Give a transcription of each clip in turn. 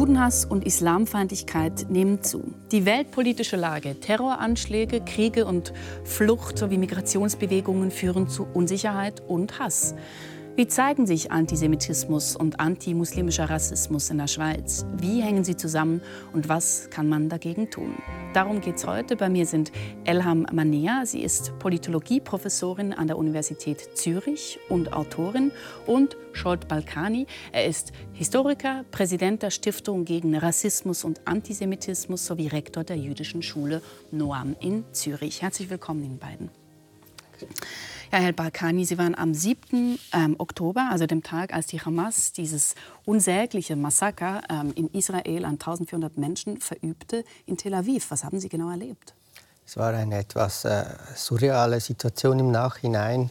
Judenhass und Islamfeindlichkeit nehmen zu. Die weltpolitische Lage, Terroranschläge, Kriege und Flucht sowie Migrationsbewegungen führen zu Unsicherheit und Hass. Wie zeigen sich Antisemitismus und antimuslimischer Rassismus in der Schweiz? Wie hängen sie zusammen und was kann man dagegen tun? Darum geht es heute. Bei mir sind Elham Manea. Sie ist Politologieprofessorin an der Universität Zürich und Autorin. Und Scholt Balkani. Er ist Historiker, Präsident der Stiftung gegen Rassismus und Antisemitismus sowie Rektor der jüdischen Schule Noam in Zürich. Herzlich willkommen Ihnen beiden. Ja, Herr Balkani, Sie waren am 7. Ähm, Oktober, also dem Tag, als die Hamas dieses unsägliche Massaker ähm, in Israel an 1400 Menschen verübte, in Tel Aviv. Was haben Sie genau erlebt? Es war eine etwas äh, surreale Situation im Nachhinein.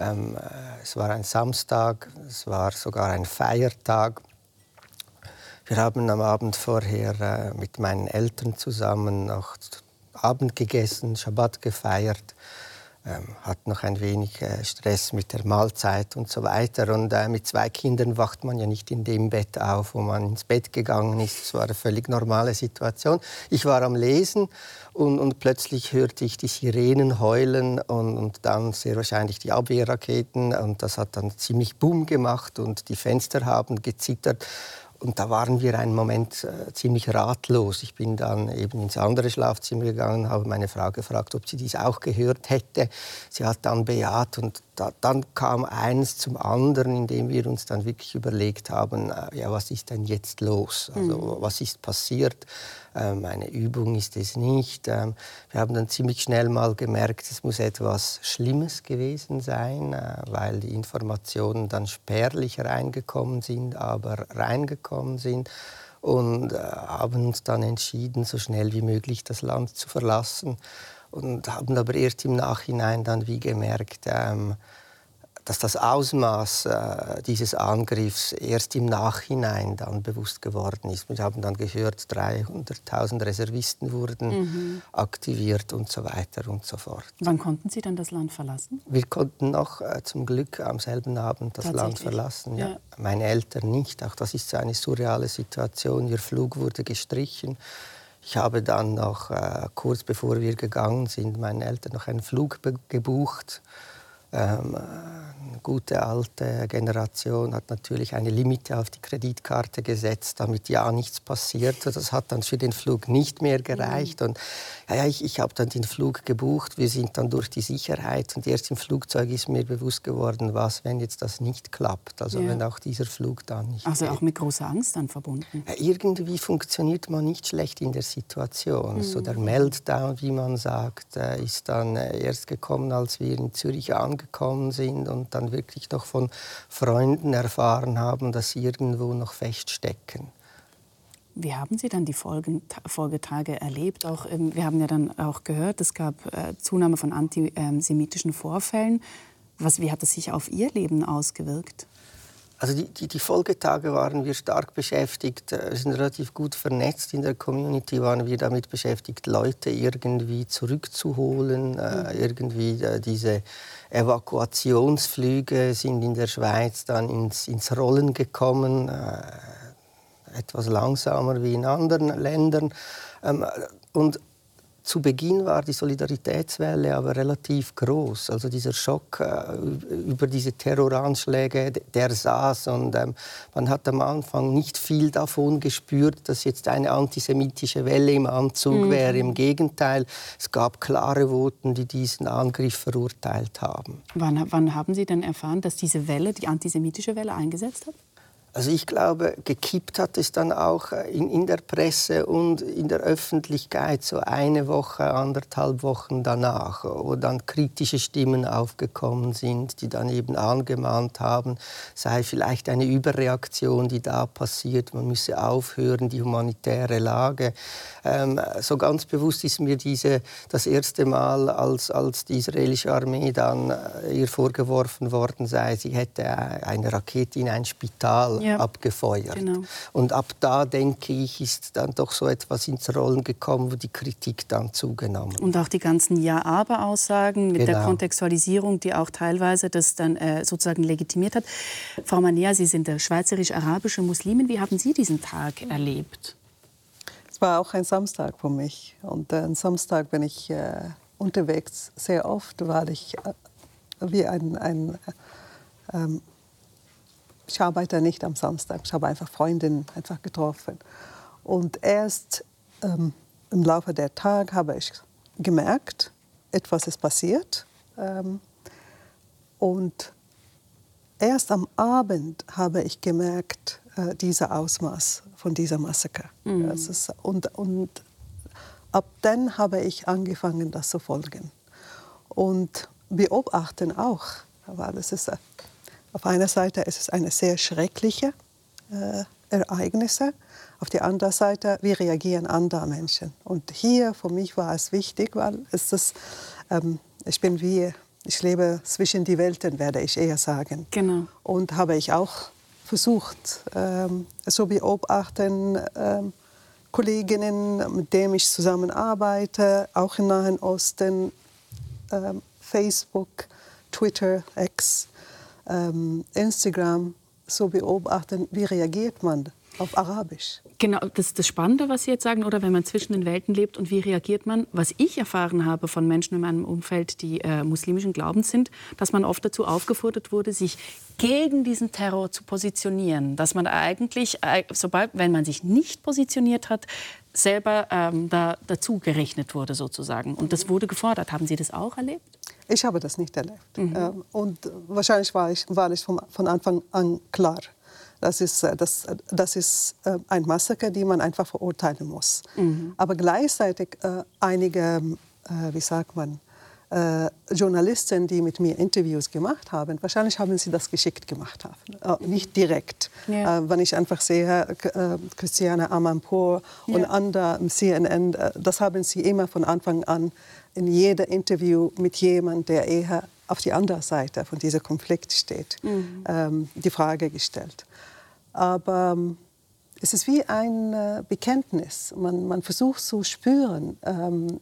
Ähm, äh, es war ein Samstag, es war sogar ein Feiertag. Wir haben am Abend vorher äh, mit meinen Eltern zusammen noch Abend gegessen, Schabbat gefeiert ähm, hat noch ein wenig äh, Stress mit der Mahlzeit und so weiter. Und äh, mit zwei Kindern wacht man ja nicht in dem Bett auf, wo man ins Bett gegangen ist. Es war eine völlig normale Situation. Ich war am Lesen und, und plötzlich hörte ich die Sirenen heulen und, und, dann sehr wahrscheinlich die Abwehrraketen. Und das hat dann ziemlich Boom gemacht und die Fenster haben gezittert. Und da waren wir einen Moment äh, ziemlich ratlos. Ich bin dann eben ins andere Schlafzimmer gegangen, habe meine Frau gefragt, ob sie dies auch gehört hätte. Sie hat dann bejaht und da, dann kam eins zum anderen, indem wir uns dann wirklich überlegt haben, äh, ja, was ist denn jetzt los? Also, mhm. was ist passiert? Ähm, eine Übung ist es nicht. Ähm, wir haben dann ziemlich schnell mal gemerkt, es muss etwas Schlimmes gewesen sein, äh, weil die Informationen dann spärlich reingekommen sind, aber reingekommen sind und äh, haben uns dann entschieden, so schnell wie möglich das Land zu verlassen und haben aber erst im Nachhinein dann wie gemerkt, ähm, dass das Ausmaß äh, dieses Angriffs erst im Nachhinein dann bewusst geworden ist. Wir haben dann gehört, 300.000 Reservisten wurden mhm. aktiviert und so weiter und so fort. Wann konnten Sie dann das Land verlassen? Wir konnten noch äh, zum Glück am selben Abend das Land verlassen. Ja. ja. Meine Eltern nicht. Auch das ist so eine surreale Situation. Ihr Flug wurde gestrichen. Ich habe dann noch äh, kurz bevor wir gegangen sind, meinen Eltern noch einen Flug gebucht ähm, eine gute alte Generation hat natürlich eine Limite auf die Kreditkarte gesetzt, damit ja nichts passiert. Das hat dann für den Flug nicht mehr gereicht. Mhm. Und ja, ich, ich habe dann den Flug gebucht. Wir sind dann durch die Sicherheit und erst im Flugzeug ist mir bewusst geworden, was, wenn jetzt das nicht klappt. Also ja. wenn auch dieser Flug dann nicht. Also auch mit großer Angst dann verbunden. Ja, irgendwie funktioniert man nicht schlecht in der Situation. Mhm. So der Meltdown, wie man sagt, äh, ist dann äh, erst gekommen, als wir in Zürich angekommen gekommen sind und dann wirklich noch von Freunden erfahren haben, dass sie irgendwo noch feststecken. Wie haben Sie dann die Folgetage erlebt? Auch, ähm, wir haben ja dann auch gehört, es gab äh, Zunahme von antisemitischen Vorfällen. Was, wie hat es sich auf Ihr Leben ausgewirkt? Also die, die, die, Folgetage waren wir stark beschäftigt, wir äh, sind relativ gut vernetzt in der Community, waren wir damit beschäftigt, Leute irgendwie zurückzuholen, äh, mhm. irgendwie äh, diese Evakuationsflüge sind in der Schweiz dann ins, ins Rollen gekommen, äh, etwas langsamer wie in anderen Ländern. Ähm, und zu Beginn war die Solidaritätswelle aber relativ groß. Also dieser Schock äh, über diese Terroranschläge, der saß und ähm, man hat am Anfang nicht viel davon gespürt, dass jetzt eine antisemitische Welle im Anzug mhm. wäre. Im Gegenteil, es gab klare Voten, die diesen Angriff verurteilt haben. Wann, wann haben Sie denn erfahren, dass diese Welle, die antisemitische Welle, eingesetzt hat? Also ich glaube, gekippt hat es dann auch in, in, der Presse und in der Öffentlichkeit so eine Woche, anderthalb Wochen danach, wo dann kritische Stimmen aufgekommen sind, die dann eben angemahnt haben, sei vielleicht eine Überreaktion, die da passiert, man müsse aufhören, die humanitäre Lage. Ähm, so ganz bewusst ist mir diese das erste Mal, als, als die israelische Armee dann äh, ihr vorgeworfen worden sei, sie hätte eine Rakete in ein Spital ja. abgefeuert. Genau. Und ab da, denke ich, ist dann doch so etwas ins Rollen gekommen, wo die Kritik dann zugenommen Und auch die ganzen Ja-Aber-Aussagen mit genau. der Kontextualisierung, die auch teilweise das dann äh, sozusagen legitimiert hat. Frau Manea, Sie sind der schweizerisch-arabische Muslimin. Wie haben Sie diesen Tag erlebt? Es war auch ein Samstag für mich. Und äh, am Samstag bin ich äh, unterwegs sehr oft, weil ich äh, wie ein, ein ähm, ich arbeite nicht am Samstag, ich habe einfach Freundinnen einfach getroffen. Und erst ähm, im Laufe der Tage habe ich gemerkt, etwas ist passiert. Ähm, und erst am Abend habe ich gemerkt, äh, dieser Ausmaß von dieser Massaker. Mhm. Ist, und, und ab dann habe ich angefangen, das zu folgen. Und beobachten auch, weil es ist auf einer Seite ist es eine sehr schreckliche äh, Ereignisse, auf der anderen Seite wie reagieren andere Menschen. Und hier für mich war es wichtig, weil es ist, ähm, ich bin wie ich lebe zwischen die Welten, werde ich eher sagen. Genau. Und habe ich auch versucht, ähm, so beobachten, ähm, Kolleginnen, mit denen ich zusammenarbeite, auch im Nahen Osten, ähm, Facebook, Twitter, X, ähm, Instagram, so beobachten, wie reagiert man auf Arabisch. Genau, das ist das Spannende, was Sie jetzt sagen, oder wenn man zwischen den Welten lebt und wie reagiert man? Was ich erfahren habe von Menschen in meinem Umfeld, die äh, muslimischen Glaubens sind, dass man oft dazu aufgefordert wurde, sich gegen diesen Terror zu positionieren. Dass man eigentlich, äh, sobald, wenn man sich nicht positioniert hat, selber ähm, da, dazu gerechnet wurde sozusagen. Und das wurde gefordert. Haben Sie das auch erlebt? Ich habe das nicht erlebt. Mhm. Ähm, und wahrscheinlich war ich, war ich von, von Anfang an klar. Das ist, äh, das, das ist äh, ein Massaker, die man einfach verurteilen muss. Mhm. Aber gleichzeitig äh, einige, wie sagt man, äh, Journalisten, die mit mir Interviews gemacht haben, wahrscheinlich haben sie das geschickt gemacht. Haben. Äh, nicht direkt. Ja. Äh, wenn ich einfach sehe, äh, Christiane Amanpour und ja. andere im CNN, äh, das haben sie immer von Anfang an in jedem Interview mit jemandem, der eher auf die andere Seite von diesem Konflikt steht, mhm. ähm, die Frage gestellt. Aber ähm, es ist wie ein äh, Bekenntnis. Man, man, versucht zu spüren, ähm,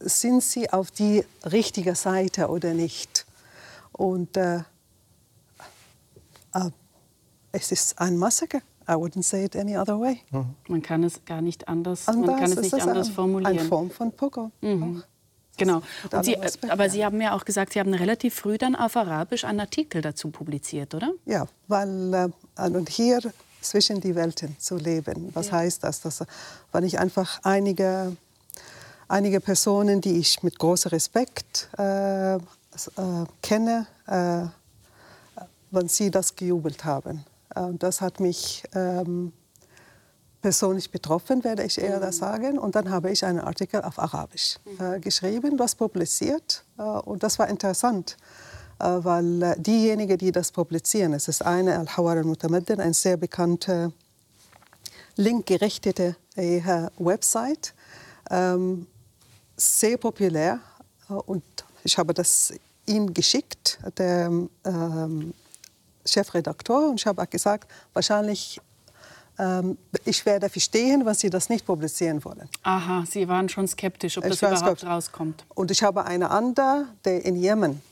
sind sie auf die richtige Seite oder nicht. Und äh, äh, es ist ein Massaker. I wouldn't say it any other way. Mhm. Man kann es gar nicht anders, anders man kann es nicht anders ein, formulieren. Eine Form von Pogo. Mhm. Genau. Sie, äh, aber Sie haben ja auch gesagt, Sie haben relativ früh dann auf Arabisch einen Artikel dazu publiziert, oder? Ja, weil äh, und hier zwischen die Welten zu leben. Was ja. heißt das? Dass, wenn ich einfach einige einige Personen, die ich mit großem Respekt äh, äh, kenne, äh, wenn sie das gejubelt haben. Und das hat mich ähm, persönlich betroffen, werde ich eher mhm. sagen. Und dann habe ich einen Artikel auf Arabisch äh, geschrieben, das publiziert. Äh, und das war interessant, äh, weil diejenigen, die das publizieren, es ist eine Al-Hawar al-Mutamaddin, eine sehr bekannte linkgerichtete Website, ähm, sehr populär äh, und ich habe das ihm geschickt, der ähm, Chefredakteur, und ich habe gesagt, wahrscheinlich ähm, ich werde verstehen, was Sie das nicht publizieren wollen. Aha, Sie waren schon skeptisch, ob ich das überhaupt skeptisch. rauskommt. Und ich habe eine andere, der in Jemen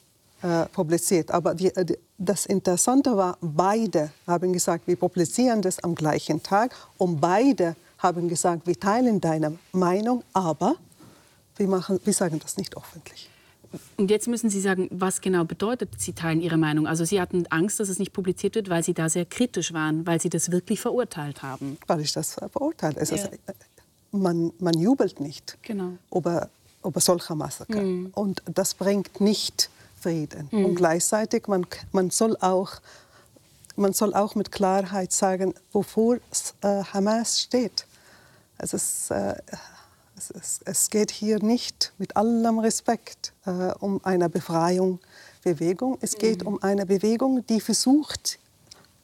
äh, publiziert. Aber die, die, das Interessante war, beide haben gesagt, wir publizieren das am gleichen Tag. Und beide haben gesagt, wir teilen deine Meinung, aber wir, machen, wir sagen das nicht öffentlich. Und jetzt müssen Sie sagen, was genau bedeutet, Sie teilen Ihre Meinung? Also Sie hatten Angst, dass es nicht publiziert wird, weil Sie da sehr kritisch waren, weil Sie das wirklich verurteilt haben. Weil ich das verurteilt habe. Ja. man, man jubelt nicht genau. über, über solche Massaker. Mhm. Und das bringt nicht Frieden. Mhm. Und gleichzeitig, man, man, soll auch, man soll auch mit Klarheit sagen, wofür äh, Hamas steht. Es ist, äh, es, es, geht hier nicht mit allem Respekt äh, um eine Befreiungsbewegung. Es geht mhm. um eine Bewegung, die versucht,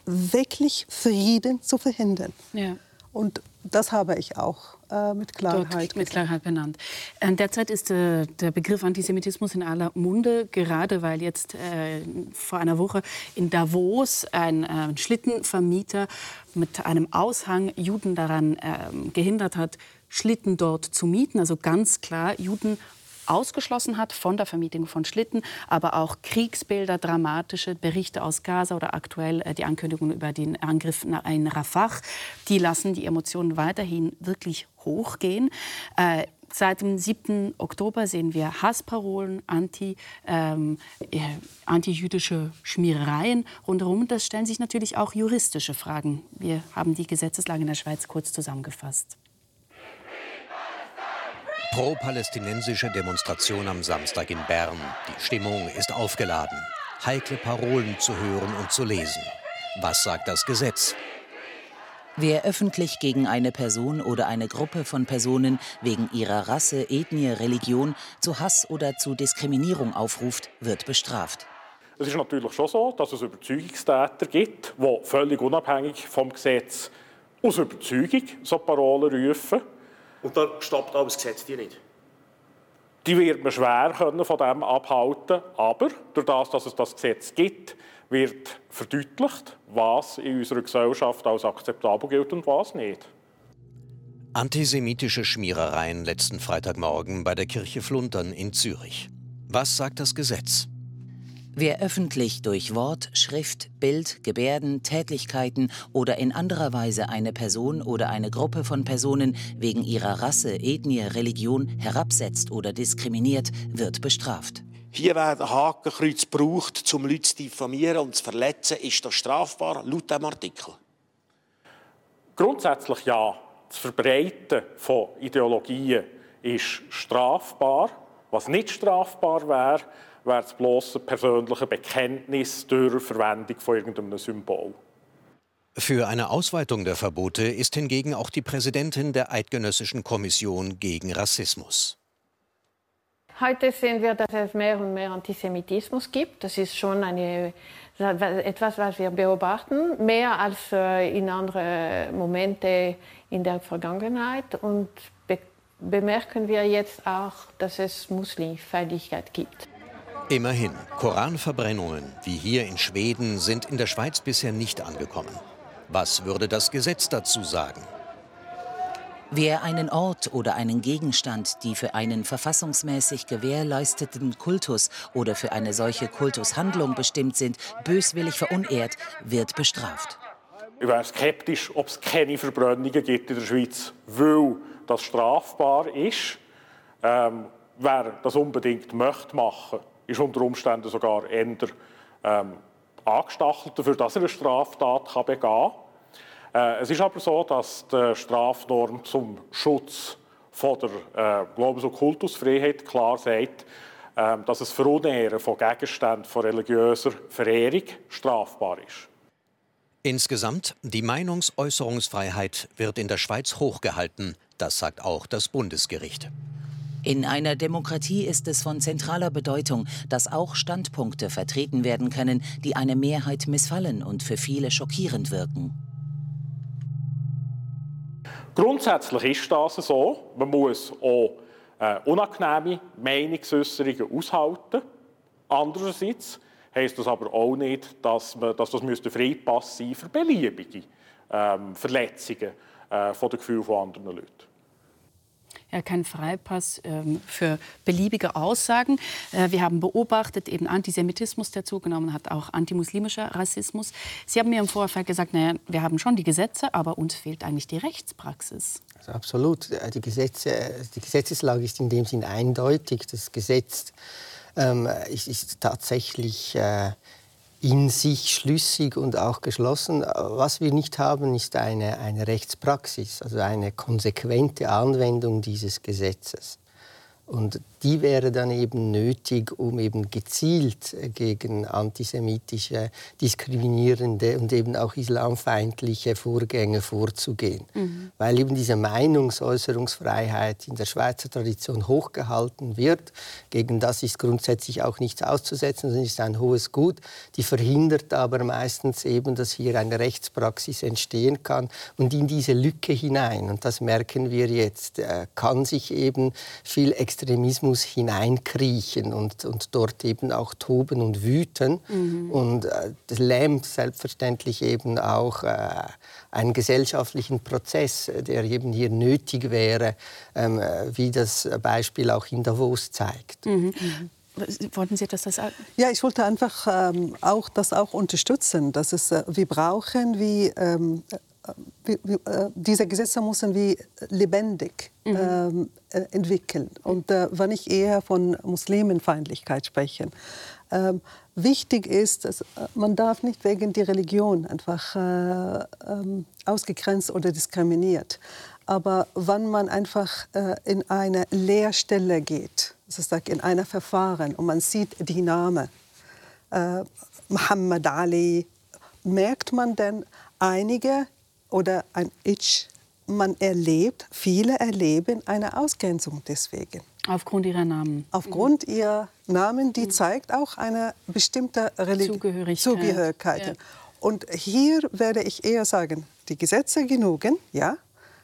wirklich Frieden zu verhindern. Ja. Und das habe ich auch äh, mit Klarheit, mit Klarheit benannt. Äh, derzeit ist äh, der Begriff Antisemitismus in aller Munde, gerade weil jetzt äh, vor einer Woche in Davos ein äh, Schlittenvermieter mit einem Aushang Juden daran ähm, gehindert hat, Schlitten dort zu mieten. Also ganz klar Juden ausgeschlossen hat von der Vermietung von Schlitten, aber auch Kriegsbilder, dramatische Berichte aus Gaza oder aktuell äh, die Ankündigung über den Angriff in Rafah, die lassen die Emotionen weiterhin wirklich hochgehen. Äh, Seit dem 7. Oktober sehen wir Hassparolen, anti, ähm, äh, antijüdische Schmierereien rundherum. Das stellen sich natürlich auch juristische Fragen. Wir haben die Gesetzeslage in der Schweiz kurz zusammengefasst. Pro-palästinensische Demonstration am Samstag in Bern. Die Stimmung ist aufgeladen. Heikle Parolen zu hören und zu lesen. Was sagt das Gesetz? Wer öffentlich gegen eine Person oder eine Gruppe von Personen wegen ihrer Rasse, Ethnie, Religion zu Hass oder zu Diskriminierung aufruft, wird bestraft. Es ist natürlich schon so, dass es Überzeugungstäter gibt, die völlig unabhängig vom Gesetz aus Überzeugung so Parolen rufen. Und da stoppt aber das Gesetz die nicht? Die wird man schwer können von dem abhalten aber durch das, dass es das Gesetz gibt, wird verdeutlicht, was in unserer Gesellschaft als akzeptabel gilt und was nicht. Antisemitische Schmierereien letzten Freitagmorgen bei der Kirche Fluntern in Zürich. Was sagt das Gesetz? Wer öffentlich durch Wort, Schrift, Bild, Gebärden, Tätlichkeiten oder in anderer Weise eine Person oder eine Gruppe von Personen wegen ihrer Rasse, Ethnie, Religion herabsetzt oder diskriminiert, wird bestraft. Hier werden Hakenkreuz gebraucht, um Leute zu diffamieren und zu verletzen. Ist das strafbar laut diesem Artikel? Grundsätzlich ja. Das Verbreiten von Ideologien ist strafbar. Was nicht strafbar wäre, wäre das bloße persönliche Bekenntnis durch Verwendung von irgendeinem Symbol. Für eine Ausweitung der Verbote ist hingegen auch die Präsidentin der Eidgenössischen Kommission gegen Rassismus. Heute sehen wir, dass es mehr und mehr Antisemitismus gibt. Das ist schon eine, etwas, was wir beobachten, mehr als äh, in anderen Momente in der Vergangenheit. Und be bemerken wir jetzt auch, dass es Muslimfeindlichkeit gibt. Immerhin, Koranverbrennungen wie hier in Schweden sind in der Schweiz bisher nicht angekommen. Was würde das Gesetz dazu sagen? Wer einen Ort oder einen Gegenstand, die für einen verfassungsmäßig gewährleisteten Kultus oder für eine solche Kultushandlung bestimmt sind, böswillig verunehrt, wird bestraft. Ich wäre skeptisch, ob es keine Verbrennungen gibt in der Schweiz, weil das strafbar ist. Ähm, wer das unbedingt möchte machen, ist unter Umständen sogar eher ähm, angestachelt dafür, dass er eine Straftat kann begehen kann. Äh, es ist aber so, dass die Strafnorm zum Schutz von der äh, Glaubens- und Kultusfreiheit klar sagt, äh, dass das Verunehren von Gegenständen von religiöser Verehrung strafbar ist. Insgesamt, die Meinungsäußerungsfreiheit wird in der Schweiz hochgehalten. Das sagt auch das Bundesgericht. In einer Demokratie ist es von zentraler Bedeutung, dass auch Standpunkte vertreten werden können, die eine Mehrheit missfallen und für viele schockierend wirken. Grundsätzlich ist das so. Man muss auch äh, unangenehme Meinungsäußerungen aushalten. Andererseits heisst das aber auch nicht, dass, man, dass das müsste Freipass sein für beliebige ähm, Verletzungen äh, von den Gefühlen von anderen Leuten ja, kein Freipass ähm, für beliebige Aussagen. Äh, wir haben beobachtet eben Antisemitismus, der zugenommen hat, auch antimuslimischer Rassismus. Sie haben mir im Vorfeld gesagt, naja, wir haben schon die Gesetze, aber uns fehlt eigentlich die Rechtspraxis. Also absolut. Äh, die, Gesetze, die Gesetzeslage ist in dem Sinn eindeutig. Das Gesetz ähm, ist, ist, tatsächlich äh, in sich schlüssig und auch geschlossen. Was wir nicht haben, ist eine, eine Rechtspraxis, also eine konsequente Anwendung dieses Gesetzes. Und die wäre dann eben nötig, um eben gezielt äh, gegen antisemitische, diskriminierende und eben auch islamfeindliche Vorgänge vorzugehen. Mhm. Weil eben diese Meinungsäußerungsfreiheit in der Schweizer Tradition hochgehalten wird. Gegen das ist grundsätzlich auch nichts auszusetzen, das ist ein hohes Gut. Die verhindert aber meistens eben, dass hier eine Rechtspraxis entstehen kann und in diese Lücke hinein. Und das merken wir jetzt, äh, kann sich eben viel Extremismus hineinkriechen und, und dort eben auch toben und wüten. Mhm. Und äh, das lähmt selbstverständlich eben auch äh, einen gesellschaftlichen Prozess, der eben hier nötig wäre, ähm, wie das Beispiel auch in Davos zeigt. Mhm. Mhm. Wollten Sie das, das Ja, ich wollte einfach ähm, auch das auch unterstützen, dass es äh, wir brauchen wie ähm, äh, diese Gesetze müssen wir lebendig mhm. ähm, äh, entwickeln. Und äh, wenn ich eher von Muslimenfeindlichkeit spreche, ähm, wichtig ist, dass äh, man darf nicht wegen der Religion einfach äh, ähm, ausgegrenzt oder diskriminiert. Aber wenn man einfach äh, in eine Lehrstelle geht, sozusagen in ein Verfahren und man sieht die Namen Muhammad Ali, merkt man dann einige oder ein Itch. Man erlebt, viele erleben eine Ausgrenzung deswegen. Aufgrund ihrer Namen. Aufgrund mhm. ihrer Namen, die mhm. zeigt auch eine bestimmte Religi Zugehörigkeit. Zugehörigkeit. Ja. Und hier werde ich eher sagen, die Gesetze genügen, ja,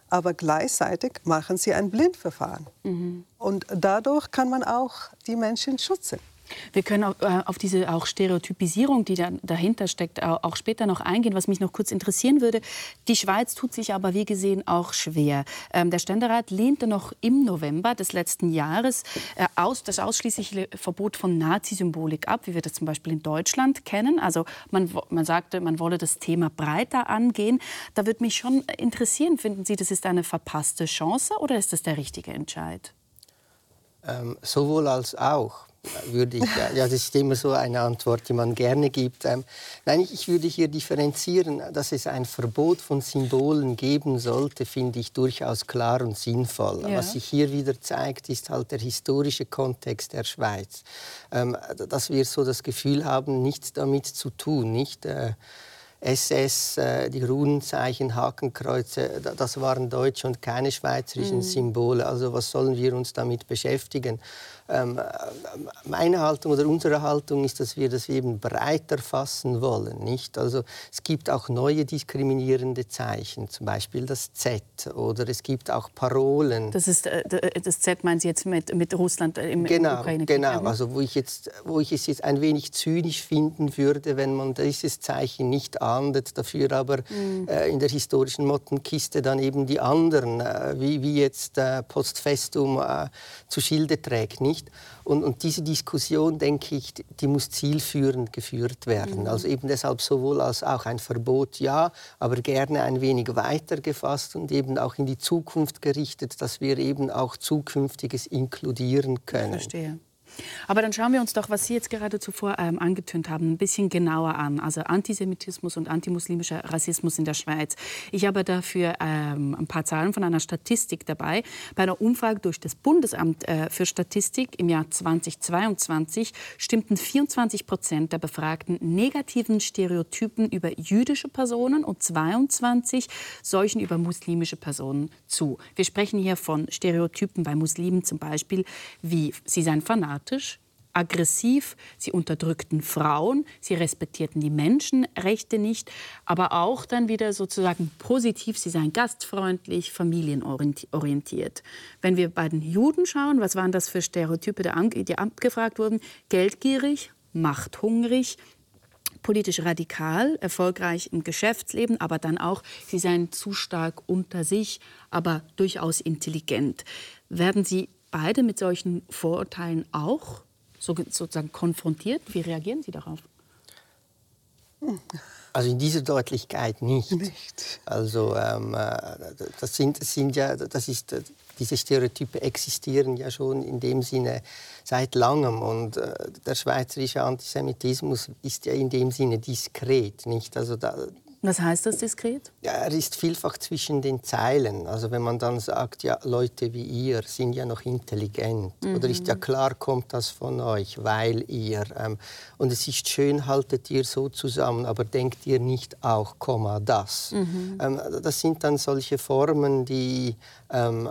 aber gleichzeitig machen sie ein Blindverfahren. Mhm. Und dadurch kann man auch die Menschen schützen. Wir können äh, auf diese auch Stereotypisierung, die da, dahinter steckt, auch später noch eingehen. Was mich noch kurz interessieren würde, die Schweiz tut sich aber wie gesehen auch schwer. Ähm, der Ständerat lehnte noch im November des letzten Jahres äh, aus, das ausschließliche Verbot von Nazisymbolik ab, wie wir das zum Beispiel in Deutschland kennen. Also man, man sagte, man wolle das Thema breiter angehen. Da würde mich schon interessieren, finden Sie, das ist eine verpasste Chance oder ist das der richtige Entscheid? Ähm, sowohl als auch würde ich, ja, das ist immer so eine Antwort, die man gerne gibt. Ähm, nein, ich würde hier differenzieren, dass es ein Verbot von Symbolen geben sollte, finde ich durchaus klar und sinnvoll. Ja. Was sich hier wieder zeigt, ist halt der historische Kontext der Schweiz. Ähm, dass wir so das Gefühl haben, nichts damit zu tun, nicht? Äh, SS, äh, die Runenzeichen, Hakenkreuze, das waren deutsche und keine schweizerischen mhm. Symbole. Also was sollen wir uns damit beschäftigen? Ähm, meine Haltung oder unsere Haltung ist, dass wir das eben breiter fassen wollen. Nicht? Also, es gibt auch neue diskriminierende Zeichen, zum Beispiel das Z oder es gibt auch Parolen. Das, ist, äh, das Z meinen Sie jetzt mit, mit Russland im, genau, Ukraine? Genau, also wo ich, jetzt, wo ich es jetzt ein wenig zynisch finden würde, wenn man dieses Zeichen nicht ahndet, dafür aber mhm. äh, in der historischen Mottenkiste dann eben die anderen, äh, wie, wie jetzt äh, Post Festum äh, zu Schilde trägt. Nicht? Nicht. Und, und, diese Diskussion, denke ich, die muss zielführend geführt werden. Mhm. Also eben deshalb sowohl als auch ein Verbot, ja, aber gerne ein wenig weiter gefasst und eben auch in die Zukunft gerichtet, dass wir eben auch Zukünftiges inkludieren können. Ich verstehe. Aber dann schauen wir uns doch, was Sie jetzt gerade zuvor ähm, angetönt haben, ein bisschen genauer an. Also Antisemitismus und antimuslimischer Rassismus in der Schweiz. Ich habe dafür ähm, ein paar Zahlen von einer Statistik dabei. Bei einer Umfrage durch das Bundesamt äh, für Statistik im Jahr 2022 stimmten 24 Prozent der Befragten negativen Stereotypen über jüdische Personen und 22 solchen über muslimische Personen zu. Wir sprechen hier von Stereotypen bei Muslimen zum Beispiel, wie sie seien fanatisch, aggressiv, sie unterdrückten Frauen, sie respektierten die Menschenrechte nicht, aber auch dann wieder sozusagen positiv, sie seien gastfreundlich, familienorientiert. Wenn wir bei den Juden schauen, was waren das für Stereotype, die abgefragt wurden? Geldgierig, machthungrig, politisch radikal, erfolgreich im Geschäftsleben, aber dann auch, sie seien zu stark unter sich, aber durchaus intelligent. Werden Sie beide mit solchen Vorurteilen auch sozusagen konfrontiert? Wie reagieren Sie darauf? Also in dieser Deutlichkeit nicht. nicht. Also ähm, äh, das sind, sind ja, das ist, äh, diese Stereotype existieren ja schon in dem Sinne seit langem und äh, der schweizerische Antisemitismus ist ja in dem Sinne diskret, nicht? Also da, Was heißt das diskret? Ja, er ist vielfach zwischen den Zeilen. Also wenn man dann sagt, ja, Leute wie ihr sind ja noch intelligent. Mhm. Oder ist ja klar, kommt das von euch, weil ihr. Ähm, und es ist schön, haltet ihr so zusammen, aber denkt ihr nicht auch, Komma, das. Mhm. Ähm, das sind dann solche Formen, die ähm,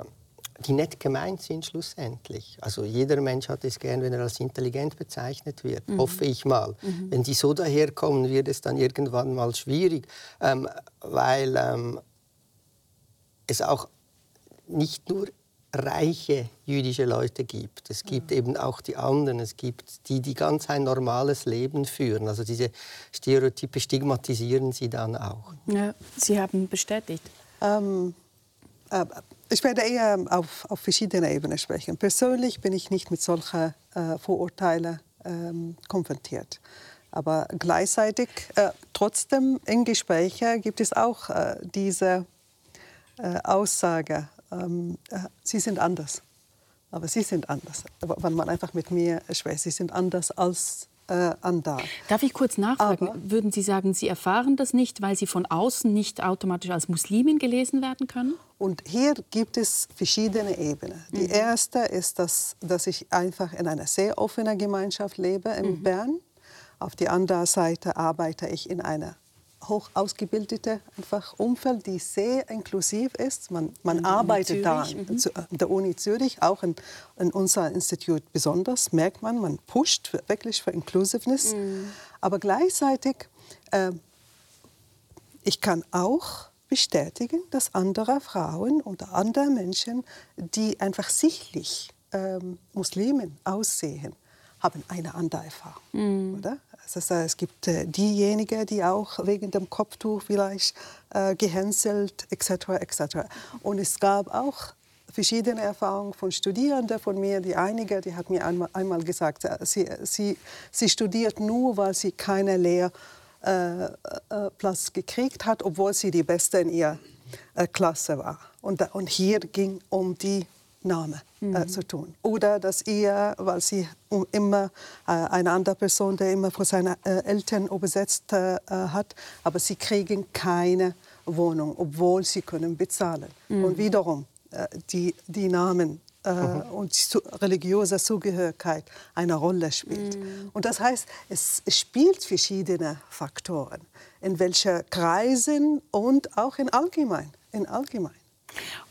die nicht gemeint sind schlussendlich. Also jeder Mensch hat es gern, wenn er als intelligent bezeichnet wird, mhm. hoffe ich mal. Mhm. Wenn die so daherkommen, wird es dann irgendwann mal schwierig, ähm, weil ähm, es auch nicht nur reiche jüdische Leute gibt. Es gibt mhm. eben auch die anderen. Es gibt die, die ganz ein normales Leben führen. Also diese Stereotype stigmatisieren sie dann auch. Ja, Sie haben bestätigt. Ähm, äh, ich werde eher auf, auf verschiedenen Ebenen sprechen. Persönlich bin ich nicht mit solchen äh, Vorurteilen ähm, konfrontiert. Aber gleichzeitig, äh, trotzdem in Gesprächen gibt es auch äh, diese äh, Aussage, ähm, äh, sie sind anders. Aber sie sind anders. Wenn man einfach mit mir spricht, sie sind anders als äh, Andar. Darf ich kurz nachfragen? Aber, Würden Sie sagen, Sie erfahren das nicht, weil Sie von außen nicht automatisch als Muslimin gelesen werden können? Und hier gibt es verschiedene Ebenen. Die mhm. erste ist, dass, dass ich einfach in einer sehr offenen Gemeinschaft lebe in mhm. Bern. Auf der anderen Seite arbeite ich in einer hoch ausgebildete einfach Umfeld, die sehr inklusiv ist. Man, man arbeitet da an mhm. der Uni Zürich, auch in, in unser Institut besonders, merkt man, man pusht wirklich für Inclusiveness. Mhm. Aber gleichzeitig, äh, ich kann auch bestätigen, dass andere Frauen oder andere Menschen, die einfach sichtlich ähm, Muslimen aussehen, haben eine andere Erfahrung. Mhm. Oder? Das heißt, es gibt äh, diejenigen, die auch wegen dem Kopftuch vielleicht äh, gehänselt etc. etc. Und es gab auch verschiedene Erfahrungen von Studierenden von mir. Die einige, die hat mir einmal, einmal gesagt, äh, sie, sie, sie studiert nur, weil sie keine Lehrplatz äh, äh gekriegt hat, obwohl sie die Beste in ihrer äh, Klasse war. Und, und hier ging um die Name äh, mhm. zu tun. Oder dass ihr, weil sie immer äh, eine andere Person, der immer vor seinen äh, Eltern übersetzt äh, hat, aber sie kriegen keine Wohnung, obwohl sie können bezahlen. Mhm. Und wiederum äh, die, die Namen äh, mhm. und die religiöse Zugehörigkeit eine Rolle spielt. Mhm. Und das heißt, es spielt verschiedene Faktoren, in welchen Kreisen und auch in allgemein. In allgemein.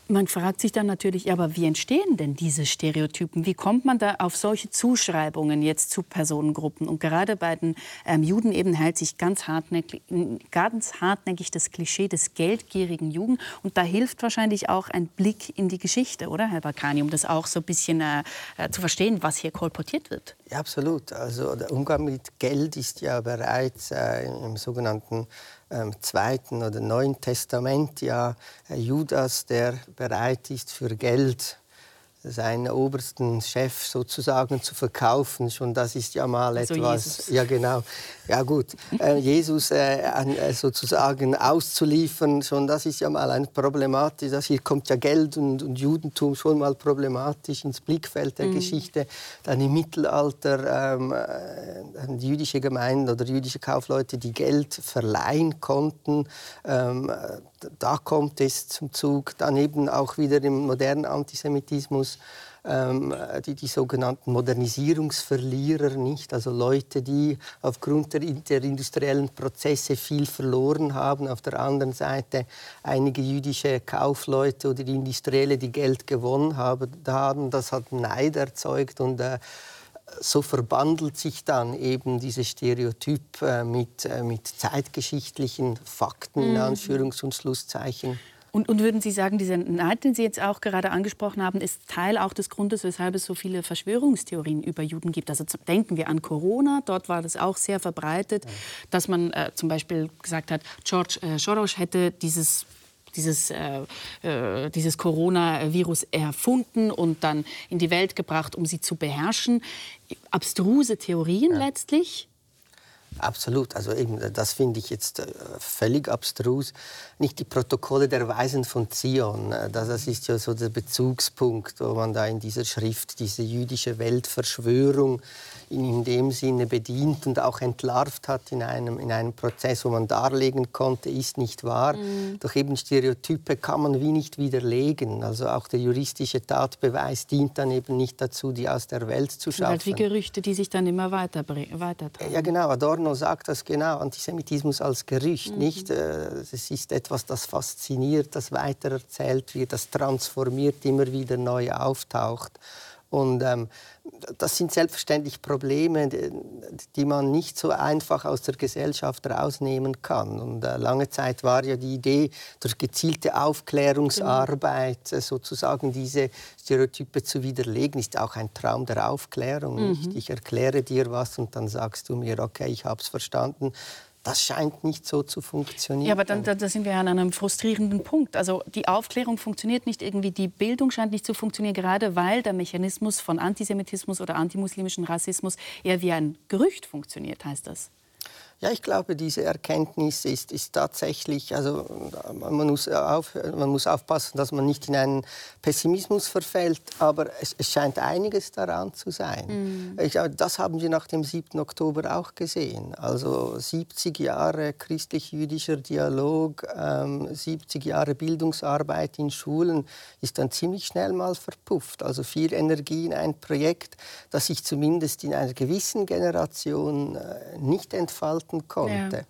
Man fragt sich dann natürlich, aber wie entstehen denn diese Stereotypen? Wie kommt man da auf solche Zuschreibungen jetzt zu Personengruppen? Und gerade bei den ähm, Juden eben hält sich ganz hartnäckig, ganz hartnäckig das Klischee des geldgierigen Juden. Und da hilft wahrscheinlich auch ein Blick in die Geschichte, oder, Herr Bakani, um das auch so ein bisschen äh, äh, zu verstehen, was hier kolportiert wird. Ja, absolut. Also der Umgang mit Geld ist ja bereits äh, im sogenannten ähm, Zweiten oder Neuen Testament ja äh, Judas, der bereit ist für Geld seinen obersten Chef sozusagen zu verkaufen. Schon das ist ja mal also etwas. Jesus. Ja, genau. Ja, gut. Äh, Jesus äh, äh, sozusagen auszuliefern, schon das ist ja mal ein problematisch. Das hier kommt ja Geld und, und Judentum schon mal problematisch ins Blickfeld der mhm. Geschichte. Dann im Mittelalter ähm, äh, jüdische Gemeinden oder jüdische Kaufleute, die Geld verleihen konnten. Ähm, da kommt es zum Zug. Dann eben auch wieder im modernen Antisemitismus ähm, die, die sogenannten Modernisierungsverlierer nicht, also Leute, die aufgrund der, der industriellen Prozesse viel verloren haben. Auf der anderen Seite einige jüdische Kaufleute oder die Industrielle, die Geld gewonnen haben. Das hat Neid erzeugt und äh, so verbandelt sich dann eben dieses Stereotyp äh, mit, äh, mit zeitgeschichtlichen Fakten, in mhm. Anführungs- und Schlusszeichen. Und, und, würden Sie sagen, dieser Neid, den Sie jetzt auch gerade angesprochen haben, ist Teil auch des Grundes, weshalb es so viele Verschwörungstheorien über Juden gibt? Also denken wir an Corona, dort war das auch sehr verbreitet, dass man äh, zum Beispiel gesagt hat, George äh, Soros hätte dieses dieses, äh, äh, dieses Coronavirus erfunden und dann in die Welt gebracht, um sie zu beherrschen. Abstruse Theorien ja. letztlich. Absolut. Also eben, das finde ich jetzt äh, völlig abstrus. Nicht die Protokolle der Weisen von Zion. Äh, das ist ja so der Bezugspunkt, wo man da in dieser Schrift diese jüdische Weltverschwörung in dem Sinne bedient und auch entlarvt hat in einem, in einem Prozess, wo man darlegen konnte, ist nicht wahr. Mhm. Doch eben Stereotype kann man wie nicht widerlegen. Also auch der juristische Tatbeweis dient dann eben nicht dazu, die aus der Welt zu schaffen. Halt wie Gerüchte, die sich dann immer weiter weitertragen. Ja genau, Adorno sagt das genau, Antisemitismus als Gerücht, mhm. nicht? Äh, es ist etwas, das fasziniert, das weitererzählt wird, das transformiert, immer wieder neu auftaucht. Und ähm, das sind selbstverständlich Probleme, die man nicht so einfach aus der Gesellschaft rausnehmen kann. Und äh, lange Zeit war ja die Idee, durch gezielte Aufklärungsarbeit äh, sozusagen diese Stereotype zu widerlegen, ist auch ein Traum der Aufklärung. Mhm. Ich erkläre dir was und dann sagst du mir, okay, ich habe es verstanden. Das scheint nicht so zu funktionieren. Ja, aber dann, da sind wir an einem frustrierenden Punkt. Also die Aufklärung funktioniert nicht irgendwie, die Bildung scheint nicht zu funktionieren, gerade weil der Mechanismus von Antisemitismus oder antimuslimischen Rassismus eher wie ein Gerücht funktioniert, heißt das. Ja, ich glaube, diese Erkenntnis ist, ist tatsächlich, also man muss, auf, man muss aufpassen, dass man nicht in einen Pessimismus verfällt, aber es, es scheint einiges daran zu sein. Mhm. Ich, das haben wir nach dem 7. Oktober auch gesehen. Also 70 Jahre christlich-jüdischer Dialog, ähm, 70 Jahre Bildungsarbeit in Schulen ist dann ziemlich schnell mal verpufft. Also viel Energie in ein Projekt, das sich zumindest in einer gewissen Generation äh, nicht entfaltet halten konnte. Ja.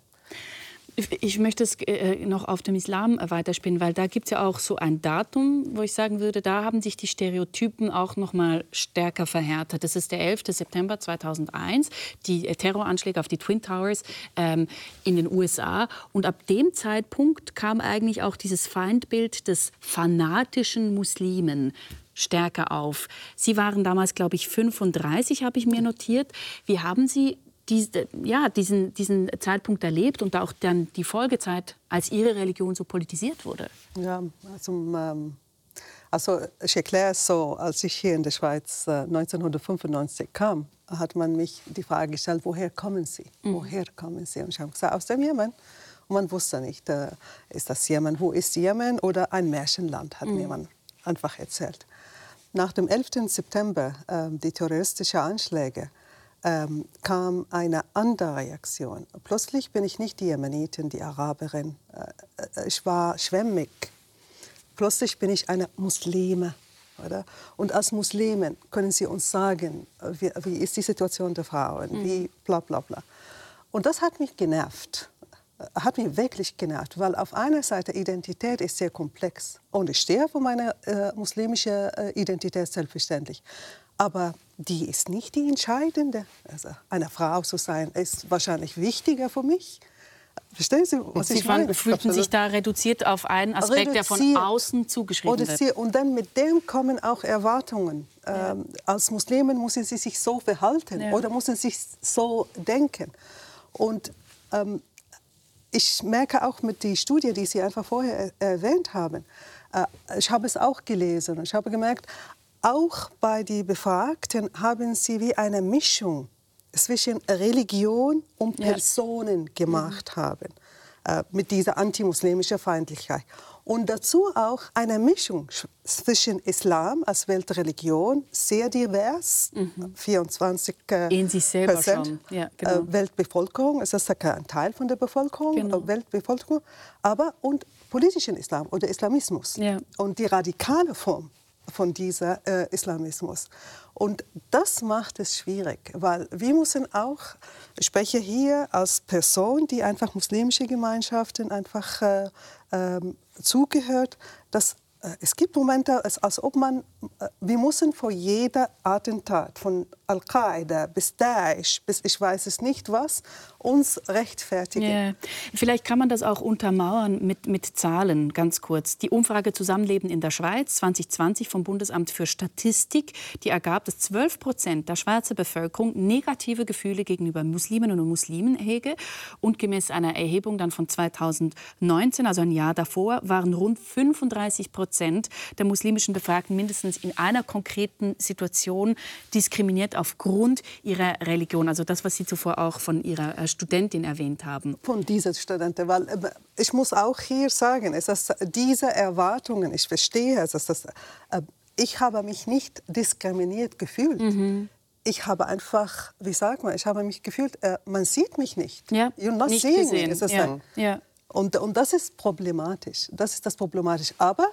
Ich möchte es äh, noch auf dem Islam weiterspinnen, weil da gibt es ja auch so ein Datum, wo ich sagen würde, da haben sich die Stereotypen auch noch mal stärker verhärtet. Das ist der 11. September 2001, die Terroranschläge auf die Twin Towers ähm, in den USA. Und ab dem Zeitpunkt kam eigentlich auch dieses Feindbild des fanatischen Muslimen stärker auf. Sie waren damals, glaube ich, 35, habe ich mir notiert. Wie haben Sie diese, ja, diesen, diesen Zeitpunkt erlebt und auch dann die Folgezeit, als ihre Religion so politisiert wurde? Ja, also, ähm, also ich erkläre es so, als ich hier in der Schweiz äh, 1995 kam, hat man mich die Frage gestellt, woher kommen Sie? Mhm. Woher kommen Sie? Und ich habe gesagt, aus dem Jemen. Und man wusste nicht, äh, ist das Jemen, wo ist Jemen oder ein Märchenland, hat mhm. mir man einfach erzählt. Nach dem 11. September, äh, die terroristischen Anschläge, ähm, kam eine andere Reaktion. Plötzlich bin ich nicht die Jemenitin, die Araberin. Äh, äh, ich war schwämmig. Plötzlich bin ich eine Muslime. Oder? Und als Muslimen können Sie uns sagen, wie, wie ist die Situation der Frauen, mhm. wie bla bla bla. Und das hat mich genervt hat mich wirklich genervt, weil auf einer Seite Identität ist sehr komplex und ich stehe für meine äh, muslimische äh, Identität selbstverständlich. Aber die ist nicht die entscheidende. Also eine Frau zu sein, ist wahrscheinlich wichtiger für mich. Verstehen Sie, was Sie ich meine? fühlten sich da reduziert auf einen Aspekt, der von außen zugeschrieben wird. Und dann mit dem kommen auch Erwartungen. Ja. Ähm, als Muslimen müssen sie sich so verhalten ja. oder müssen sich so denken. Und ähm, ich merke auch mit der Studie, die Sie einfach vorher erwähnt haben, äh, ich habe es auch gelesen. Ich habe gemerkt, auch bei den Befragten haben sie wie eine Mischung zwischen Religion und Personen gemacht mhm. haben äh, mit dieser antimuslimischen Feindlichkeit. Und dazu auch eine Mischung zwischen Islam als Weltreligion, sehr divers, mhm. 24 äh, Prozent ja, genau. äh, Weltbevölkerung, es ist ein Teil von der Bevölkerung, genau. Äh, Weltbevölkerung, aber und politischen Islam oder Islamismus. Ja. Und die radikale Form von diesem äh, Islamismus. Und das macht es schwierig, weil wir müssen auch, ich spreche hier als Person, die einfach muslimische Gemeinschaften einfach äh, äh, zugehört, dass äh, es gibt Momente, als ob man, äh, wir müssen vor jeder Attentat, von Al-Qaida bis Daesh, bis ich weiß es nicht was, uns rechtfertigen. Yeah. Vielleicht kann man das auch untermauern mit, mit Zahlen, ganz kurz. Die Umfrage Zusammenleben in der Schweiz 2020 vom Bundesamt für Statistik, die ergab, dass 12 Prozent der Schweizer Bevölkerung negative Gefühle gegenüber Musliminnen und Muslimen hege. Und gemäß einer Erhebung dann von 2019, also ein Jahr davor, waren rund 35 Prozent der muslimischen Befragten mindestens in einer konkreten Situation diskriminiert aufgrund ihrer Religion. Also das, was Sie zuvor auch von Ihrer äh, Studentin erwähnt haben. Von dieser Studentin, weil äh, ich muss auch hier sagen, es ist diese Erwartungen, ich verstehe es, das, äh, ich habe mich nicht diskriminiert gefühlt. Mhm ich habe einfach, wie sagt man, ich habe mich gefühlt, äh, man sieht mich nicht. Ja, You're not nicht seeing gesehen. Me. Ja. ja. Und, und das ist problematisch. Das ist das problematisch. Aber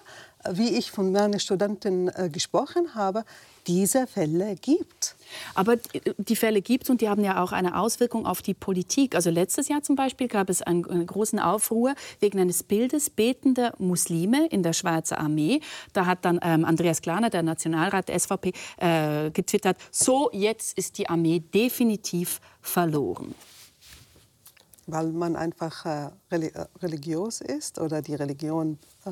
wie ich von meiner Studentin äh, gesprochen habe, diese Fälle gibt. Aber die Fälle gibt es und die haben ja auch eine Auswirkung auf die Politik. Also letztes Jahr zum Beispiel gab es einen, einen großen Aufruhr wegen eines Bildes betender Muslime in der Schweizer Armee. Da hat dann ähm, Andreas Klaner, der Nationalrat der SVP, äh, getwittert, so jetzt ist die Armee definitiv verloren weil man einfach äh, äh, religiös ist oder die Religion. Äh,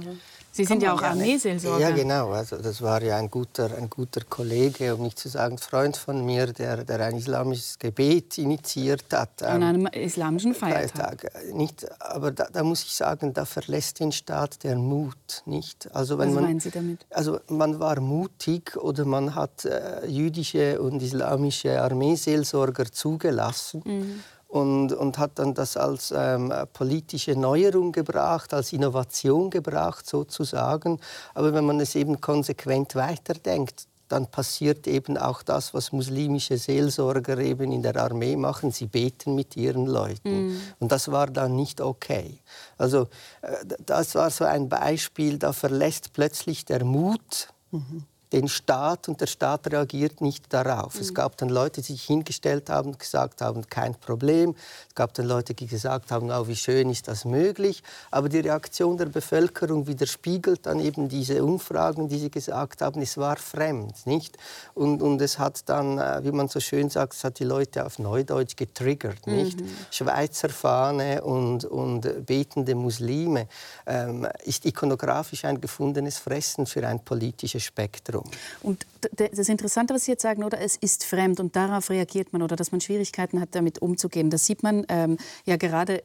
Sie sind ja auch Armeeseelsorger. Ja, genau. Also das war ja ein guter, ein guter Kollege, um nicht zu sagen Freund von mir, der, der ein islamisches Gebet initiiert hat. An einem islamischen Feiertag. Feiertag. Nicht, aber da, da, muss ich sagen, da verlässt den Staat der Mut nicht. Also wenn Was man, meinen Sie damit? Also man war mutig oder man hat äh, jüdische und islamische Armeeseelsorger zugelassen. Mhm und, und hat dann das als ähm, politische Neuerung gebracht, als Innovation gebracht sozusagen. Aber wenn man es eben konsequent weiterdenkt, dann passiert eben auch das, was muslimische Seelsorger eben in der Armee machen. Sie beten mit ihren Leuten. Mm. Und das war dann nicht okay. Also äh, das war so ein Beispiel, da verlässt plötzlich der Mut. Mhm den Staat und der Staat reagiert nicht darauf. Mhm. Es gab dann Leute, die sich hingestellt haben und gesagt haben, kein Problem. Es gab dann Leute, die gesagt haben, oh, wie schön ist das möglich. Aber die Reaktion der Bevölkerung widerspiegelt dann eben diese Umfragen, die sie gesagt haben, es war fremd, nicht? Und, und es hat dann, äh, wie man so schön sagt, es hat die Leute auf Neudeutsch getriggert, nicht? Mhm. Schweizer Fahne und, und betende Muslime ähm, ist ikonografisch ein gefundenes Fressen für ein politisches Spektrum. Entwicklung. Und das Interessante, was Sie jetzt sagen, oder es ist fremd und darauf reagiert man oder dass man Schwierigkeiten hat, damit umzugehen. Das sieht man ähm, ja gerade,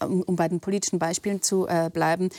um bei den politischen Beispielen zu äh, bleiben,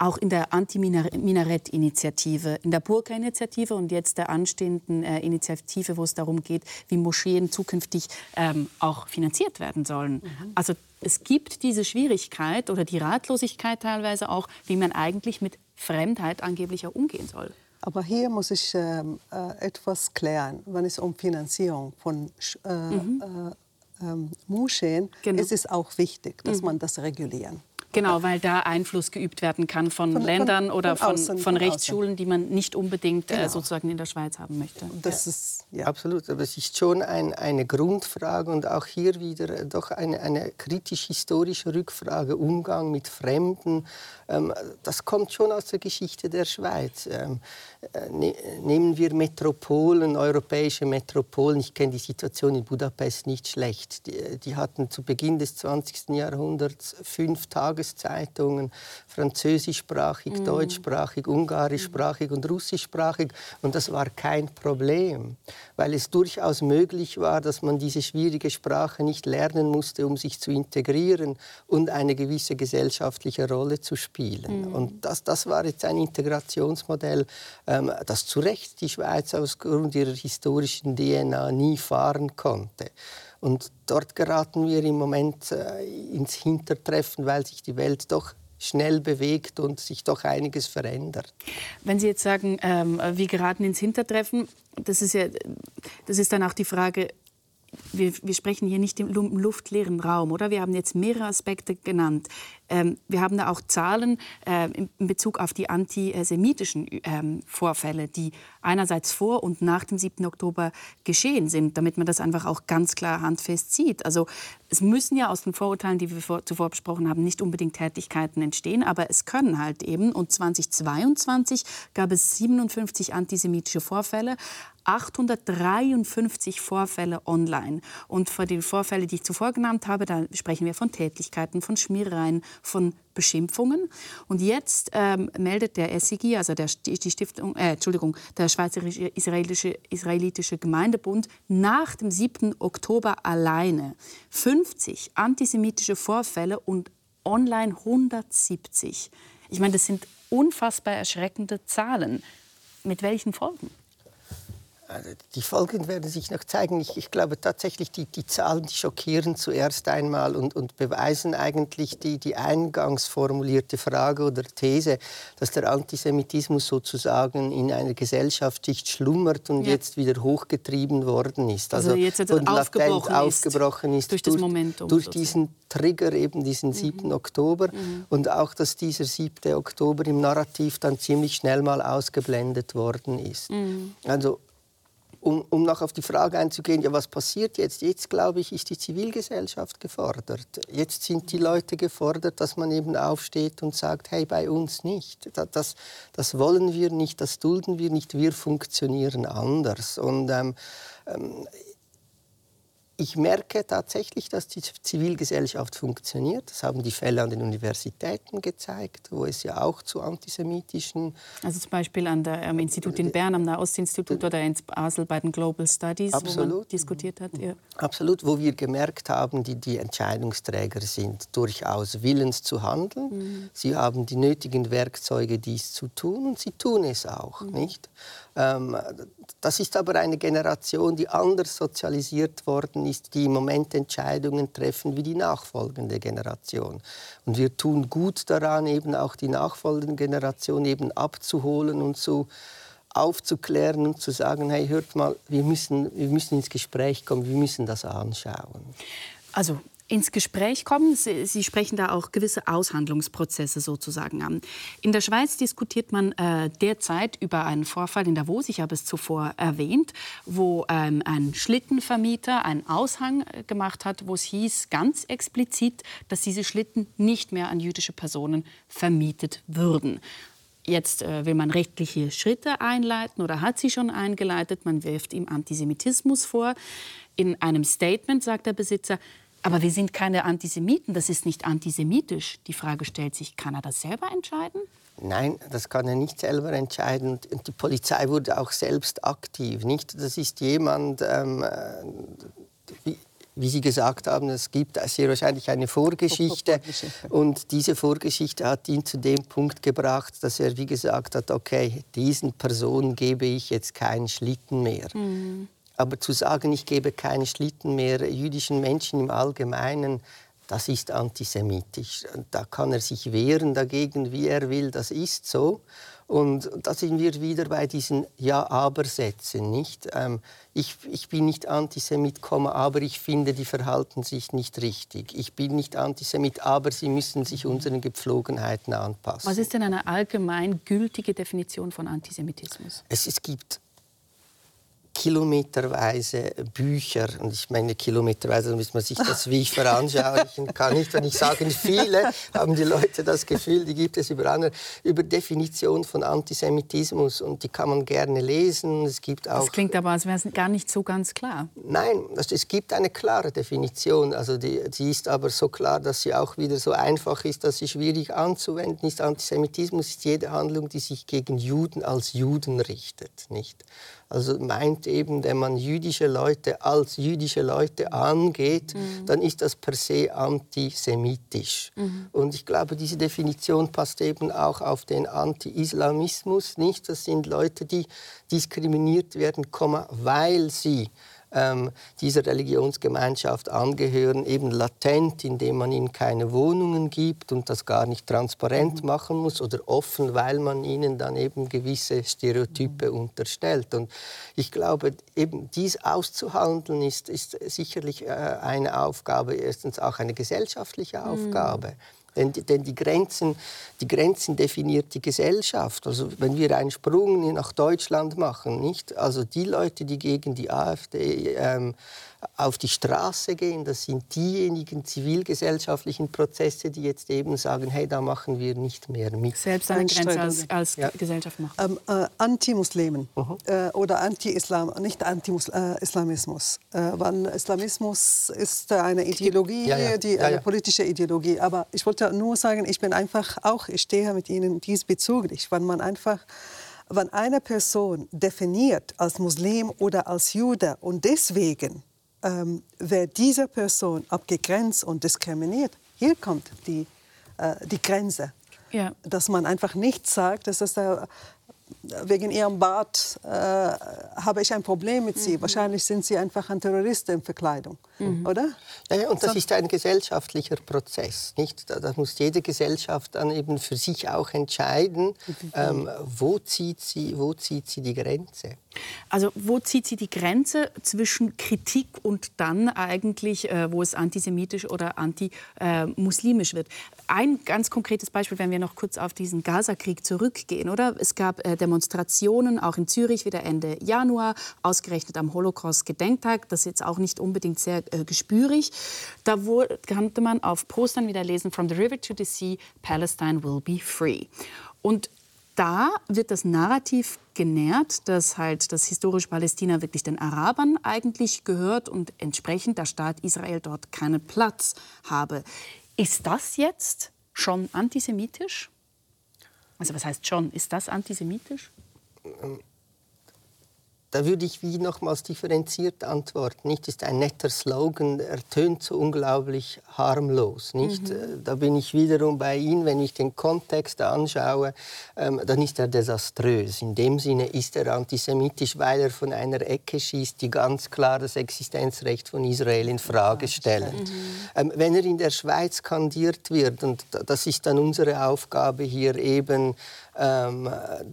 auch in der Anti-Minarett-Initiative, in der Burka-Initiative und jetzt der anstehenden äh, Initiative, wo es darum geht, wie Moscheen zukünftig ähm, auch finanziert werden sollen. Mhm. Also es gibt diese Schwierigkeit oder die Ratlosigkeit teilweise auch, wie man eigentlich mit Fremdheit angeblich auch umgehen soll. Aber hier muss ich ähm, äh, etwas klären, wenn es um Finanzierung von äh, mhm. äh, ähm, Moscheen genau. es ist auch wichtig, dass mhm. man das regulieren. Genau, weil da Einfluss geübt werden kann von, von Ländern von, oder von, außen, von Rechtsschulen, die man nicht unbedingt äh, genau. äh, sozusagen in der Schweiz haben möchte. Das ja. ist ja. absolut, aber es ist schon ein, eine Grundfrage und auch hier wieder äh, doch eine, eine kritisch-historische Rückfrage, Umgang mit Fremden. Ähm, das kommt schon aus der Geschichte der Schweiz. Ähm, äh, ne, nehmen wir Metropolen, europäische Metropolen. Ich kenne die Situation in Budapest nicht schlecht. Die, die hatten zu Beginn des 20. Jahrhunderts fünf Tage Tageszeitungen, französischsprachig, mhm. deutschsprachig, ungarischsprachig und russischsprachig. Und das war kein Problem, weil es durchaus möglich war, dass man diese schwierige Sprache nicht lernen musste, um sich zu integrieren und eine gewisse gesellschaftliche Rolle zu spielen. Mhm. Und das, das war jetzt ein Integrationsmodell, ähm, das zu Recht die Schweiz aus Grund ihrer historischen DNA nie fahren konnte. Und dort geraten wir im Moment äh, ins Hintertreffen, weil sich die Welt doch schnell bewegt und sich doch einiges verändert. Wenn Sie jetzt sagen, ähm, wir geraten ins Hintertreffen, das ist ja, das ist dann auch die Frage, wir, wir, sprechen hier nicht im luftleeren Raum, oder? Wir haben jetzt mehrere Aspekte genannt. Ähm, wir haben da auch Zahlen äh, in, Bezug auf die antisemitischen ähm, Vorfälle, die einerseits vor und nach dem 7. Oktober geschehen sind, damit man das einfach auch ganz klar handfest sieht. Also es müssen ja aus den Vorurteilen, die wir vor, zuvor besprochen haben, nicht unbedingt Tätigkeiten entstehen, aber es können halt eben. Und 2022 gab es 57 antisemitische Vorfälle. 853 Vorfälle online. Und für die Vorfälle, die ich zuvor genannt habe, da sprechen wir von Tätlichkeiten, von Schmierereien, von Beschimpfungen. Und jetzt ähm, meldet der SIG, also der, die Stiftung, äh, Entschuldigung, der Schweizerische Israelische, Israelitische Gemeindebund, nach dem 7. Oktober alleine 50 antisemitische Vorfälle und online 170. Ich meine, das sind unfassbar erschreckende Zahlen. Mit welchen Folgen? Also, die Folgen werden sich noch zeigen. Ich, ich glaube tatsächlich, die, die, Zahlen die schockieren zuerst einmal und, und beweisen eigentlich die, die, eingangs formulierte Frage oder These, dass der Antisemitismus sozusagen in einer Gesellschaftsschicht schlummert und ja. jetzt wieder hochgetrieben worden ist. Also, also jetzt, jetzt aufgebrochen, aufgebrochen ist, durch, das Momentum, durch diesen Trigger, eben diesen 7. Mhm. Oktober. Mhm. Und auch, dass dieser 7. Oktober im Narrativ dann ziemlich schnell mal ausgeblendet worden ist. Mhm. Also um, um noch auf die Frage einzugehen, ja, was passiert jetzt? Jetzt, glaube ich, ist die Zivilgesellschaft gefordert. Jetzt sind die Leute gefordert, dass man eben aufsteht und sagt, hey, bei uns nicht. Das, das wollen wir nicht, das dulden wir nicht, wir funktionieren anders. Und ähm, ähm ich merke tatsächlich, dass die Zivilgesellschaft funktioniert. Das haben die Fälle an den Universitäten gezeigt, wo es ja auch zu antisemitischen... Also zum Beispiel an der, am Institut in Bern, am Nahostinstitut oder in Basel bei den Global Studies, Absolut. wo man diskutiert hat. Ja. Absolut, wo wir gemerkt haben, die, die Entscheidungsträger sind durchaus willens zu handeln. Mhm. Sie haben die nötigen Werkzeuge, dies zu tun und sie tun es auch, mhm. nicht? Ähm, das ist aber eine Generation, die anders sozialisiert worden ist, die im Moment Entscheidungen treffen wie die nachfolgende Generation. Und wir tun gut daran, eben auch die nachfolgende Generation eben abzuholen und so aufzuklären und zu sagen, hey, hört mal, wir müssen, wir müssen ins Gespräch kommen, wir müssen das anschauen. Also ins Gespräch kommen. Sie, Sie, sprechen da auch gewisse Aushandlungsprozesse sozusagen an. In der Schweiz diskutiert man äh, derzeit über einen Vorfall in Davos, ich habe es zuvor erwähnt, wo ähm, ein Schlittenvermieter einen Aushang äh, gemacht hat, wo es hieß ganz explizit, dass diese Schlitten nicht mehr an jüdische Personen vermietet würden. Jetzt äh, will man rechtliche Schritte einleiten oder hat sie schon eingeleitet. Man wirft ihm Antisemitismus vor. In einem Statement sagt der Besitzer, aber wir sind keine Antisemiten, das ist nicht antisemitisch. Die Frage stellt sich, kann er das selber entscheiden? Nein, das kann er nicht selber entscheiden. Und die Polizei wurde auch selbst aktiv. Nicht? Das ist jemand, ähm, äh, wie, wie, Sie gesagt haben, es gibt sehr wahrscheinlich eine Vorgeschichte. Und diese Vorgeschichte hat ihn zu dem Punkt gebracht, dass er wie gesagt hat, okay, diesen Personen gebe ich jetzt keinen Schlitten mehr. Mhm. Aber zu sagen, ich gebe keine Schlitten mehr jüdischen Menschen im Allgemeinen, das ist antisemitisch. Da kann er sich wehren dagegen, wie er will, das ist so. Und da sind wir wieder bei diesen Ja-Aber-Sätzen. Nicht? Ähm, ich, ich, bin nicht Antisemit, aber ich finde, die verhalten sich nicht richtig. Ich bin nicht Antisemit, aber sie müssen sich unseren Gepflogenheiten anpassen. Was ist denn eine allgemein gültige Definition von Antisemitismus? Es, es gibt kilometerweise Bücher, und ich meine kilometerweise, damit man sich das wie ich veranschaulichen kann. Nicht, wenn ich sage, viele haben die Leute das Gefühl, die gibt es über andere, über Definition von Antisemitismus und die kann man gerne lesen. Es gibt auch, das klingt aber, als wäre es gar nicht so ganz klar. Nein, es gibt eine klare Definition, also die, die ist aber so klar, dass sie auch wieder so einfach ist, dass sie schwierig anzuwenden ist. Antisemitismus ist jede Handlung, die sich gegen Juden als Juden richtet, nicht? Also meint eben, wenn man jüdische Leute als jüdische Leute angeht, mhm. dann ist das per se antisemitisch. Mhm. Und ich glaube, diese Definition passt eben auch auf den Anti-Islamismus nicht. Das sind Leute, die diskriminiert werden, weil sie ähm, dieser Religionsgemeinschaft angehören, eben latent, indem man ihnen keine Wohnungen gibt und das gar nicht transparent mhm. machen muss oder offen, weil man ihnen dann eben gewisse Stereotype mhm. unterstellt. Und ich glaube, eben dies auszuhandeln ist, ist sicherlich äh, eine Aufgabe, erstens auch eine gesellschaftliche mhm. Aufgabe. Mhm. Denn, denn die, Grenzen, die Grenzen definiert die Gesellschaft. Also wenn wir einen Sprung nach Deutschland machen, nicht? Also die Leute, die gegen die AfD ähm, auf die Straße gehen. Das sind diejenigen zivilgesellschaftlichen Prozesse, die jetzt eben sagen, hey, da machen wir nicht mehr mit. Selbst eine Grenze als, als ja. Gesellschaft machen. Ähm, äh, Anti-Muslimen -huh. äh, oder Anti-Islam, nicht Anti-Islamismus. Äh, weil Islamismus ist eine Ideologie, ja, ja. Die, eine politische Ideologie. Aber ich wollte nur sagen, ich bin einfach auch, ich stehe mit Ihnen diesbezüglich, weil man einfach wenn eine Person definiert als Muslim oder als Jude und deswegen ähm, wird diese Person abgegrenzt und diskriminiert. Hier kommt die, äh, die Grenze. Ja. Dass man einfach nichts sagt, das ist der, wegen ihrem Bart äh, habe ich ein Problem mit sie. Mhm. Wahrscheinlich sind sie einfach ein Terrorist in Verkleidung, mhm. oder? Ja, ja, und das ist ein gesellschaftlicher Prozess. Nicht? Da, da, muss jede Gesellschaft dann eben für sich auch entscheiden, mhm. ähm, wo, zieht sie, wo zieht sie die Grenze. Also wo zieht sie die Grenze zwischen Kritik und dann eigentlich, äh, wo es antisemitisch oder antimuslimisch äh, wird? Ein ganz konkretes Beispiel, wenn wir noch kurz auf diesen Gaza-Krieg zurückgehen, oder? Es gab äh, Demonstrationen, auch in Zürich wieder Ende Januar, ausgerechnet am Holocaust-Gedenktag. Das ist jetzt auch nicht unbedingt sehr äh, gespürig. Da wurde, konnte man auf Postern wieder lesen, From the river to the sea, Palestine will be free. Und da wird das Narrativ genährt, dass halt das historische Palästina wirklich den Arabern eigentlich gehört und entsprechend der Staat Israel dort keinen Platz habe. Ist das jetzt schon antisemitisch? Also was heißt schon? Ist das antisemitisch? Da würde ich wie nochmals differenziert antworten. Nicht ist ein netter Slogan, er tönt so unglaublich harmlos. Nicht? Mhm. Äh, da bin ich wiederum bei Ihnen, wenn ich den Kontext anschaue, ähm, dann ist er desaströs. In dem Sinne ist er antisemitisch, weil er von einer Ecke schießt, die ganz klar das Existenzrecht von Israel in Frage stellt. Mhm. Ähm, wenn er in der Schweiz kandiert wird, und das ist dann unsere Aufgabe hier eben ähm,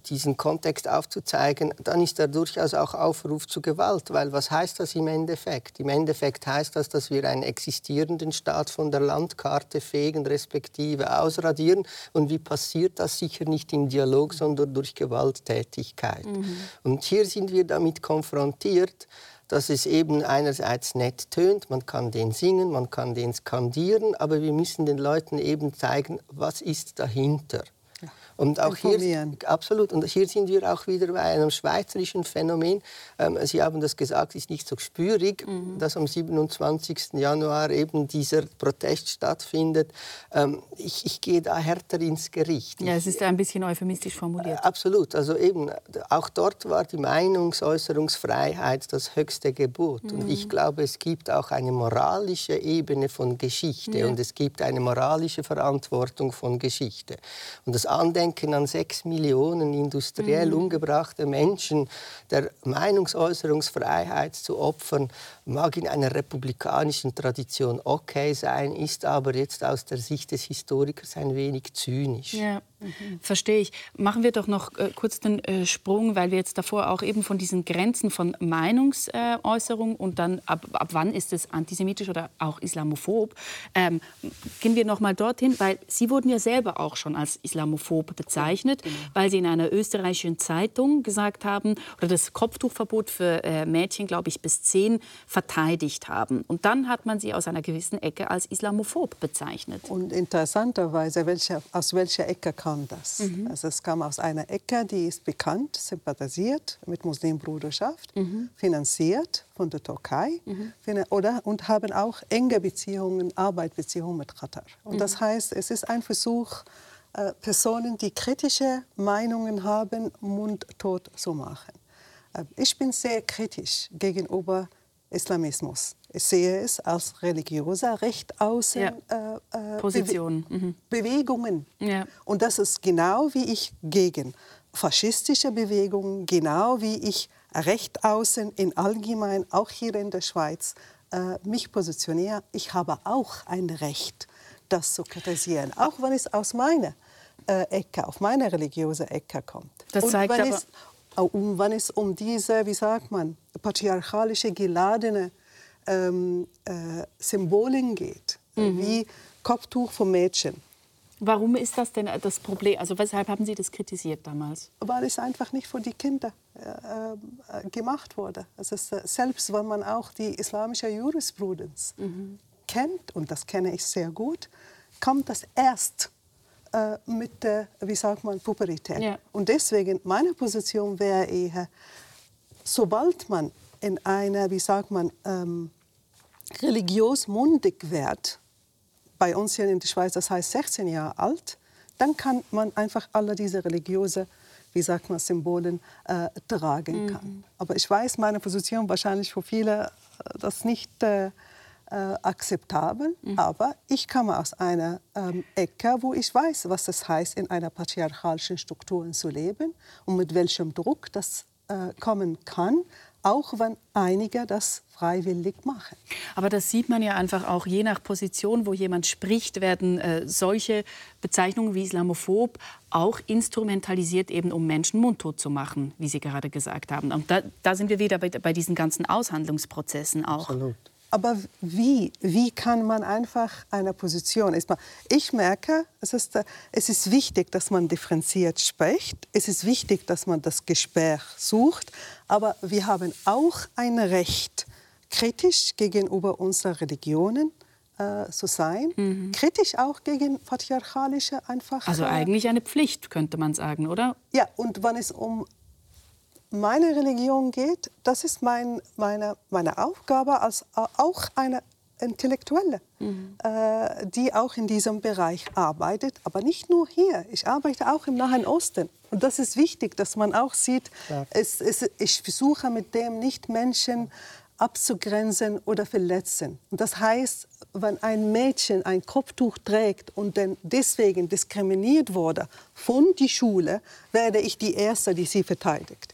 diesen Kontext aufzuzeigen, dann ist er durchaus auch Aufruf zu Gewalt. Weil was heißt das im Endeffekt? Im Endeffekt heißt das, dass wir einen existierenden Staat von der Landkarte fegen, respektive ausradieren. Und wie passiert das? Sicher nicht im Dialog, sondern durch Gewalttätigkeit. Mhm. Und hier sind wir damit konfrontiert, dass es eben einerseits nett tönt, man kann den singen, man kann den skandieren, aber wir müssen den Leuten eben zeigen, was ist dahinter. Und auch hier, absolut. Und hier sind wir auch wieder bei einem schweizerischen Phänomen. Ähm, Sie haben das gesagt, es ist nicht so spürig, mhm. dass am 27. Januar eben dieser Protest stattfindet. Ähm, ich, ich, gehe da härter ins Gericht. Ja, es ist ein bisschen euphemistisch formuliert. Äh, absolut. Also eben, auch dort war die Meinungsäußerungsfreiheit das höchste Gebot. Mhm. Und ich glaube, es gibt auch eine moralische Ebene von Geschichte ja. und es gibt eine moralische Verantwortung von Geschichte. Und das Andenken denken an sechs Millionen industriell mhm. umgebrachte Menschen, der Meinungsäußerungsfreiheit zu opfern, mag in einer republikanischen Tradition okay sein, ist aber jetzt aus der Sicht des Historikers ein wenig zynisch. Ja. Mhm. Verstehe ich. Machen wir doch noch äh, kurz den äh, Sprung, weil wir jetzt davor auch eben von diesen Grenzen von Meinungsäußerung und dann ab, ab wann ist es antisemitisch oder auch islamophob. Ähm, gehen wir noch mal dorthin, weil Sie wurden ja selber auch schon als islamophob bezeichnet, ja, genau. weil Sie in einer österreichischen Zeitung gesagt haben oder das Kopftuchverbot für äh, Mädchen, glaube ich, bis zehn verteidigt haben. Und dann hat man Sie aus einer gewissen Ecke als islamophob bezeichnet. Und interessanterweise, welche, aus welcher Ecke kam kam das. Mhm. Also es kam aus einer Ecke, die ist bekannt, sympathisiert mit Muslimbruderschaft, mhm. finanziert von der Türkei mhm. oder, und haben auch enge Beziehungen, Arbeitsbeziehungen mit Katar. Und das mhm. heißt, es ist ein Versuch, äh, Personen, die kritische Meinungen haben, mundtot zu machen. Äh, ich bin sehr kritisch gegenüber Islamismus. Ich sehe es als religiöser Recht außen ja. äh, äh Position. Bewe mhm. Bewegungen. Ja. Und das ist genau wie ich gegen faschistische Bewegungen, genau wie ich Recht außen in allgemein, auch hier in der Schweiz, äh, mich positioniere. Ich habe auch ein Recht, das zu kritisieren, auch wenn es aus meiner äh, Ecke, auf meine religiöse Ecke kommt. Das zeigt aber, es, um, wenn es um diese, wie sagt man, patriarchalische geladene ähm, äh, Symbolen geht, mhm. wie Kopftuch von Mädchen. Warum ist das denn das Problem? Also weshalb haben Sie das kritisiert damals? Weil es einfach nicht für die Kinder äh, äh gemacht wurde. Also äh, selbst wenn man auch die islamische Jurisprudenz mhm. kennt, und das kenne ich sehr gut, kommt das erst äh, mit der, wie sagt man, Pubertät. Ja. Und deswegen, meine Position wäre eher, sobald man in einer, wie sagt man, ähm, religiös mundig wird, bei uns hier in der Schweiz, das heißt 16 Jahre alt, dann kann man einfach alle diese religiöse, wie sagt man, Symbolen äh, tragen kann. Mhm. Aber ich weiß, meine Position wahrscheinlich für viele äh, das nicht äh, äh, akzeptabel, mhm. aber ich komme aus einer ähm, Ecke, wo ich weiß, was es heißt, in einer patriarchalischen Struktur zu leben und mit welchem Druck das äh, kommen kann, auch wenn einige das freiwillig machen. Aber das sieht man ja einfach auch je nach Position, wo jemand spricht, werden äh, solche Bezeichnungen wie islamophob auch instrumentalisiert, eben um Menschen mundtot zu machen, wie Sie gerade gesagt haben. Und da, da sind wir wieder bei, bei diesen ganzen Aushandlungsprozessen auch. Absolut. Aber wie, wie kann man einfach eine Position? Ich merke, es ist, es ist wichtig, dass man differenziert spricht. Es ist wichtig, dass man das Gespräch sucht. Aber wir haben auch ein Recht, kritisch gegenüber unseren Religionen äh, zu sein, mhm. kritisch auch gegen patriarchalische einfach. Also eigentlich eine Pflicht, könnte man sagen, oder? Ja, und wenn es um meine Religion geht, das ist mein, meine, meine Aufgabe als auch eine Intellektuelle, mhm. äh, die auch in diesem Bereich arbeitet, aber nicht nur hier. Ich arbeite auch im Nahen Osten. Und das ist wichtig, dass man auch sieht, es, es, ich versuche mit dem nicht Menschen abzugrenzen oder verletzen. Und das heißt, wenn ein Mädchen ein Kopftuch trägt und dann deswegen diskriminiert wurde von der Schule, werde ich die Erste, die sie verteidigt.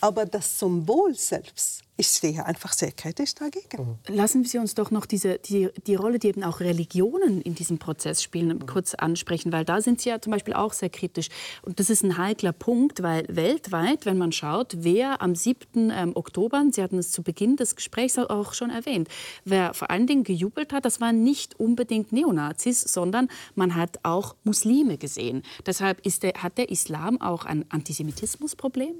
Aber das Symbol selbst ich stehe einfach sehr kritisch dagegen. Mhm. Lassen Sie uns doch noch diese, die, die Rolle, die eben auch Religionen in diesem Prozess spielen, mhm. kurz ansprechen, weil da sind Sie ja zum Beispiel auch sehr kritisch. Und das ist ein heikler Punkt, weil weltweit, wenn man schaut, wer am 7. Ähm, Oktober, Sie hatten es zu Beginn des Gesprächs auch schon erwähnt, wer vor allen Dingen gejubelt hat, das waren nicht unbedingt Neonazis, sondern man hat auch Muslime gesehen. Deshalb ist der, hat der Islam auch ein Antisemitismusproblem?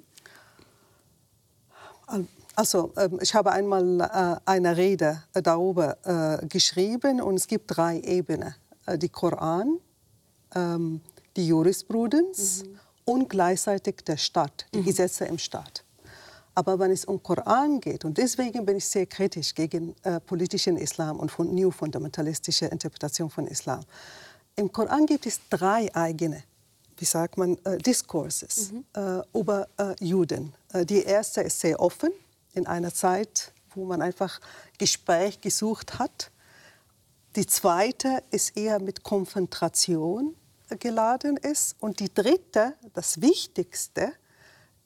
Also, ähm, ich habe einmal äh, eine Rede äh, darüber äh, geschrieben und es gibt drei Ebenen. Die Koran, ähm, die Jurisprudence mhm. und gleichzeitig der Staat, die mhm. Gesetze im Staat. Aber wenn es um Koran geht, und deswegen bin ich sehr kritisch gegen äh, politischen Islam und von new fundamentalistische Interpretation von Islam. Im Koran gibt es drei eigene, wie sagt man, äh, Discourses mhm. äh, über Juden. die erste ist sehr offen, in einer Zeit, wo man einfach Gespräch gesucht hat. Die zweite ist eher mit Konfrontation geladen ist. Und die dritte, das Wichtigste,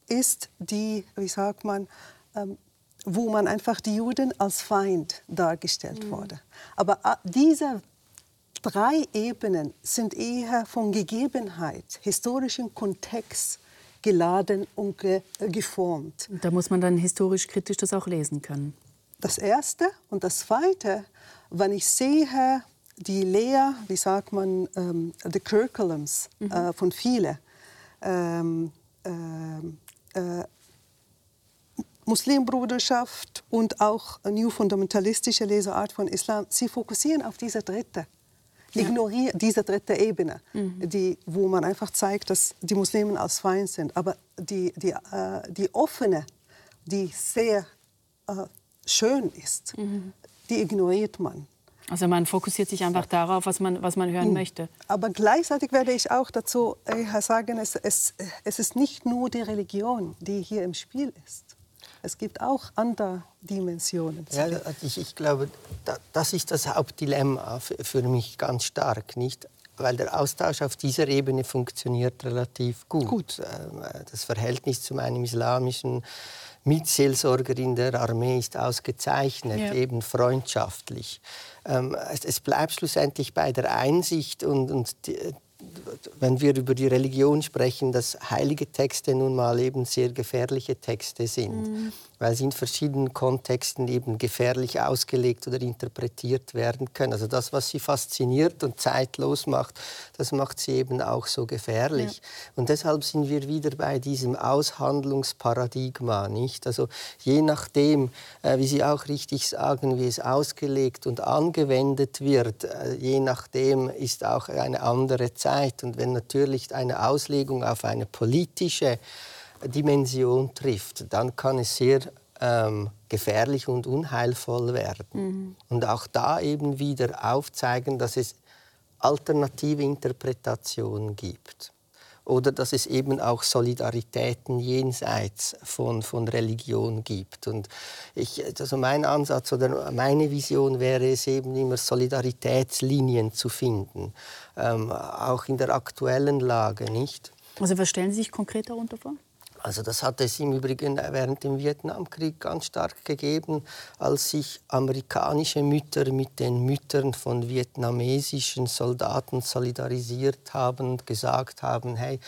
ist die, wie sagt man, ähm, wo man einfach die Juden als Feind dargestellt mhm. wurde. Aber äh, diese drei Ebenen sind eher von Gegebenheit, historischem Kontext geladen und ge geformt. Da muss man dann historisch kritisch das auch lesen können. Das Erste. Und das Zweite, wenn ich sehe, die Lehr, wie sagt man, ähm, the Curriculums mhm. äh, von vielen ähm, äh, äh, Muslimbruderschaft und auch New Fundamentalistische Leseart von Islam, sie fokussieren auf diese dritte ignoriert diese dritte Ebene, mhm. die, wo man einfach zeigt, dass die Muslimen als Feind sind. Aber die, die, äh, die offene, die sehr äh, schön ist, mhm. die ignoriert man. Also man fokussiert sich einfach darauf, was man, was man hören mhm. möchte. Aber gleichzeitig werde ich auch dazu äh, sagen, es, es, es ist nicht nur die Religion, die hier im Spiel ist. Es gibt auch andere Dimensionen. Ja, also ich, ich glaube, das ist das Hauptdilemma für mich ganz stark, nicht? Weil der Austausch auf dieser Ebene funktioniert relativ gut. gut. Ähm, das Verhältnis zu einem islamischen Mitseelsorger in der Armee ist ausgezeichnet, ja. eben freundschaftlich. Ähm, es, bleibt schlussendlich bei der Einsicht und, und die, wenn wir über die Religion sprechen, dass heilige Texte nun mal eben sehr gefährliche Texte sind. Mhm weil sie in verschiedenen Kontexten eben gefährlich ausgelegt oder interpretiert werden können. Also das, was sie fasziniert und zeitlos macht, das macht sie eben auch so gefährlich. Ja. Und deshalb sind wir wieder bei diesem Aushandlungsparadigma, nicht? Also je nachdem, äh, wie Sie auch richtig sagen, wie es ausgelegt und angewendet wird, äh, je nachdem ist auch eine andere Zeit. Und wenn natürlich eine Auslegung auf eine politische Dimension trifft, dann kann es sehr ähm, gefährlich und unheilvoll werden. Mhm. Und auch da eben wieder aufzeigen, dass es alternative Interpretationen gibt. oder dass es eben auch Solidaritäten jenseits von, von Religion gibt. Und ich, also mein Ansatz oder meine Vision wäre es eben immer, Solidaritätslinien zu finden, ähm, auch in der aktuellen Lage, nicht? Also was stellen Sie sich konkret darunter vor? Also das hat es im Übrigen während dem Vietnamkrieg ganz stark gegeben, als sich amerikanische Mütter mit den Müttern von vietnamesischen Soldaten solidarisiert haben und gesagt haben, hey,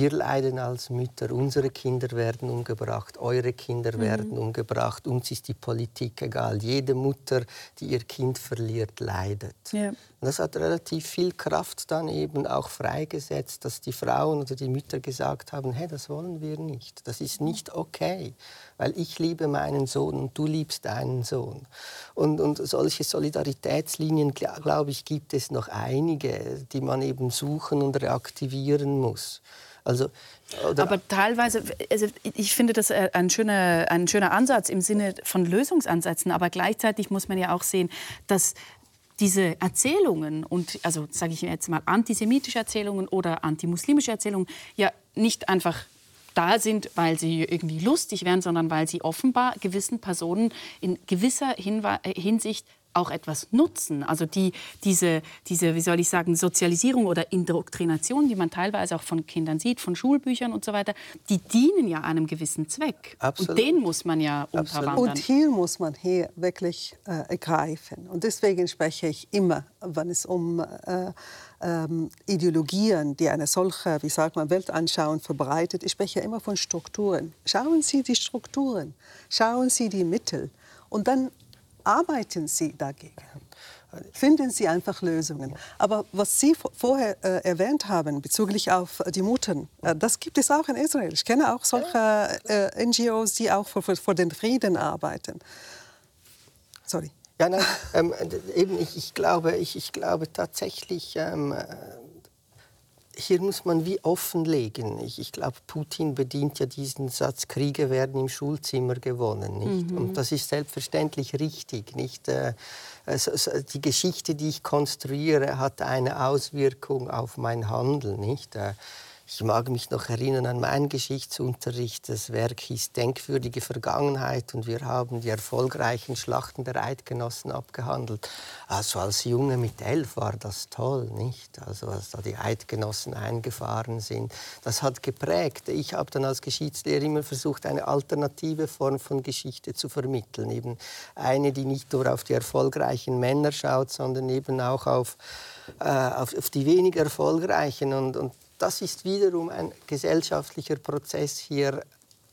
wir leiden als Mütter, unsere Kinder werden umgebracht, eure Kinder mhm. werden umgebracht, uns ist die Politik egal. Jede Mutter, die ihr Kind verliert, leidet. Ja. Das hat relativ viel Kraft dann eben auch freigesetzt, dass die Frauen oder die Mütter gesagt haben, hey, das wollen wir nicht, das ist nicht okay, weil ich liebe meinen Sohn und du liebst deinen Sohn. Und, und solche Solidaritätslinien, glaube ich, gibt es noch einige, die man eben suchen und reaktivieren muss. Also, aber teilweise, also ich finde das äh, ein schöner, ein schöner Ansatz im Sinne von Lösungsansätzen, aber gleichzeitig muss man ja auch sehen, dass diese Erzählungen und also sage ich jetzt mal antisemitische Erzählungen oder antimuslimische Erzählungen ja nicht einfach da sind, weil sie irgendwie lustig wären, sondern weil sie offenbar gewissen Personen in gewisser Hinwe Hinsicht auch etwas nutzen. Also die, diese, diese, wie soll ich sagen, Sozialisierung oder Indoktrination, die man teilweise auch von Kindern sieht, von Schulbüchern und so weiter, die dienen ja einem gewissen Zweck. Absolut. Und den muss man ja unterwandern. Und hier muss man hier wirklich äh, ergreifen. Und deswegen spreche ich immer, wenn es um äh, ähm, Ideologien, die eine solche, wie sagt man, Weltanschauung verbreitet, ich spreche immer von Strukturen. Schauen Sie die Strukturen, schauen Sie die Mittel und dann arbeiten Sie dagegen. Finden Sie einfach Lösungen. Aber was Sie vorher äh, erwähnt haben bezüglich auf die Muttern, äh, das gibt es auch in Israel. Ich kenne auch solche äh, NGOs, die auch für, für, den Frieden arbeiten. Sorry. Ja, nein, ähm, eben ich, ich, glaube, ich, ich glaube tatsächlich, ähm, hier muss man wie offenlegen. Ich, ich glaube, Putin bedient ja diesen Satz, Kriege werden im Schulzimmer gewonnen. Nicht? Mhm. Und das ist selbstverständlich richtig. Nicht? Äh, also, die Geschichte, die ich konstruiere, hat eine Auswirkung auf mein Handeln. Nicht? Ich mag mich noch erinnern an meinen Geschichtsunterricht. Das Werk hieß Denkwürdige Vergangenheit und wir haben die erfolgreichen Schlachten der Eidgenossen abgehandelt. Also als Junge mit elf war das toll, nicht? Also als da die Eidgenossen eingefahren sind. Das hat geprägt. Ich habe dann als Geschichtslehrer immer versucht, eine alternative Form von Geschichte zu vermitteln. Eben eine, die nicht nur auf die erfolgreichen Männer schaut, sondern eben auch auf, äh, auf, auf die weniger erfolgreichen. Und, und das ist wiederum ein gesellschaftlicher Prozess hier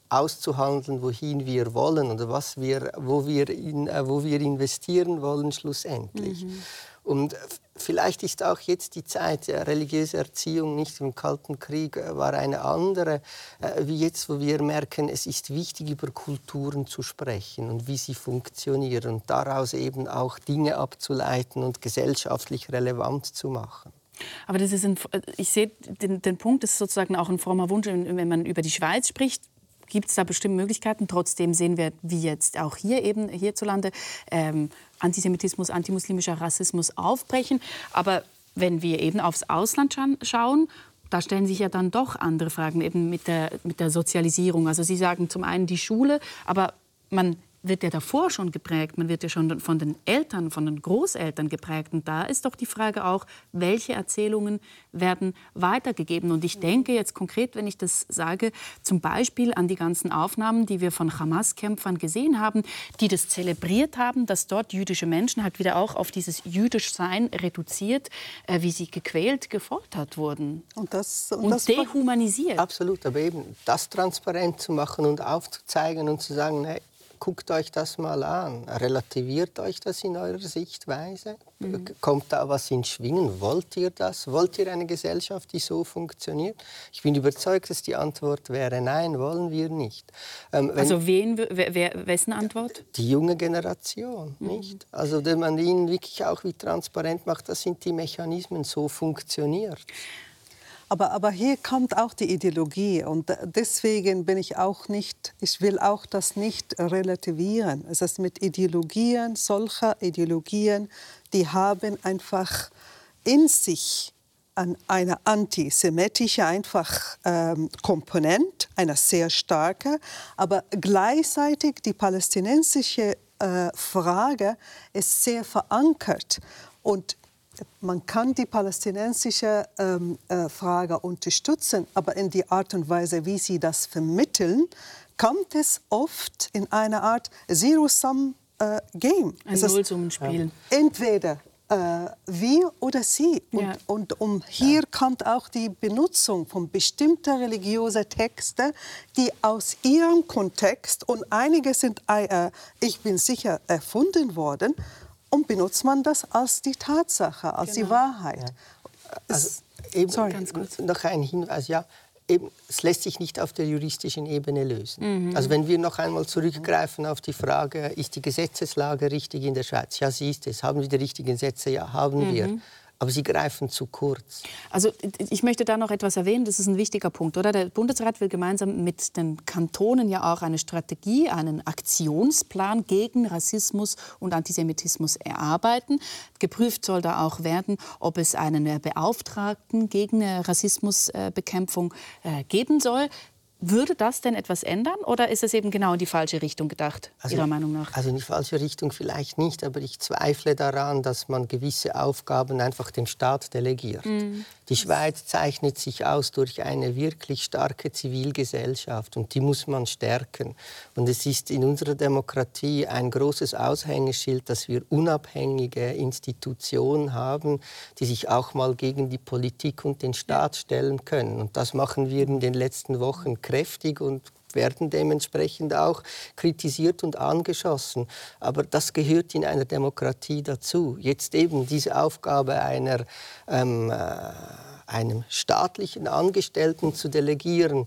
auszuhandeln, wohin wir wollen oder was wir, wo, wir in, äh, wo wir investieren wollen schlussendlich. Mhm. Und vielleicht ist auch jetzt die Zeit, ja, religiöse Erziehung nicht im Kalten Krieg äh, war eine andere, äh, wie jetzt, wo wir merken, es ist wichtig, über Kulturen zu sprechen und wie sie funktionieren und daraus eben auch Dinge abzuleiten und gesellschaftlich relevant zu machen. Aber das ist ein, ich sehe den, den Punkt, das ist sozusagen auch ein frommer Wunsch, wenn man über die Schweiz spricht, gibt es da bestimmte Möglichkeiten. Trotzdem sehen wir, wie jetzt auch hier eben hierzulande, ähm, Antisemitismus, antimuslimischer Rassismus aufbrechen. Aber wenn wir eben aufs Ausland schauen, da stellen sich ja dann doch andere Fragen, eben mit der, mit der Sozialisierung. Also Sie sagen zum einen die Schule, aber man wird ja davor schon geprägt. Man wird ja schon von den Eltern, von den Großeltern geprägt. Und da ist doch die Frage auch, welche Erzählungen werden weitergegeben. Und ich denke jetzt konkret, wenn ich das sage, zum Beispiel an die ganzen Aufnahmen, die wir von Hamas-Kämpfern gesehen haben, die das zelebriert haben, dass dort jüdische Menschen halt wieder auch auf dieses Jüdischsein reduziert, äh, wie sie gequält, gefoltert wurden. Und, das, und, und das dehumanisiert. Absolut, aber eben das transparent zu machen und aufzuzeigen und zu sagen, nee, guckt euch das mal an. Relativiert euch das in eurer Sichtweise? Mhm. Kommt da was ins Schwingen? Wollt ihr das? Wollt ihr eine Gesellschaft, die so funktioniert? Ich bin überzeugt, dass die Antwort wäre nein, wollen wir nicht. Ähm, also wen, wer, wessen Antwort? Die junge Generation, mhm. nicht? Also wenn man ihnen wirklich auch wie transparent macht, das sind die Mechanismen, so funktioniert. Aber, aber hier kommt auch die Ideologie und deswegen bin ich auch nicht, ich will auch das nicht relativieren. Es ist mit Ideologien, solcher Ideologien, die haben einfach in sich eine antisemitische einfach ähm, Komponente, eine sehr starke, aber gleichzeitig die palästinensische äh, Frage ist sehr verankert und man kann die palästinensische ähm, äh, Frage unterstützen, aber in die Art und Weise, wie sie das vermitteln, kommt es oft in eine Art Zero-Sum-Game. Äh, Ein Nullsummenspiel. Entweder äh, wir oder sie. Und, ja. und um hier ja. kommt auch die Benutzung von bestimmten religiösen Texten, die aus ihrem Kontext, und einige sind, äh, ich bin sicher, erfunden worden, und benutzt man das als die Tatsache, als genau. die Wahrheit. Ja. Also, eben, Sorry. Ganz kurz. Noch ein Hinweis, ja eben, es lässt sich nicht auf der juristischen Ebene lösen. Mhm. Also wenn wir noch einmal zurückgreifen auf die Frage, ist die Gesetzeslage richtig in der Schweiz? Ja, sie ist es. Haben wir die richtigen Sätze? Ja, haben mhm. wir aber sie greifen zu kurz. Also ich möchte da noch etwas erwähnen, das ist ein wichtiger Punkt, oder? Der Bundesrat will gemeinsam mit den Kantonen ja auch eine Strategie, einen Aktionsplan gegen Rassismus und Antisemitismus erarbeiten. Geprüft soll da auch werden, ob es einen Beauftragten gegen Rassismusbekämpfung äh, geben soll. Würde das denn etwas ändern oder ist es eben genau in die falsche Richtung gedacht, also, Ihrer Meinung nach? Also in die falsche Richtung vielleicht nicht, aber ich zweifle daran, dass man gewisse Aufgaben einfach dem Staat delegiert. Mm. Die Schweiz zeichnet sich aus durch eine wirklich starke Zivilgesellschaft und die muss man stärken. Und es ist in unserer Demokratie ein großes Aushängeschild, dass wir unabhängige Institutionen haben, die sich auch mal gegen die Politik und den Staat stellen können. Und das machen wir in den letzten Wochen kräftig und werden dementsprechend auch kritisiert und angeschossen. Aber das gehört in einer Demokratie dazu. Jetzt eben diese Aufgabe einer, ähm, äh, einem staatlichen Angestellten zu delegieren,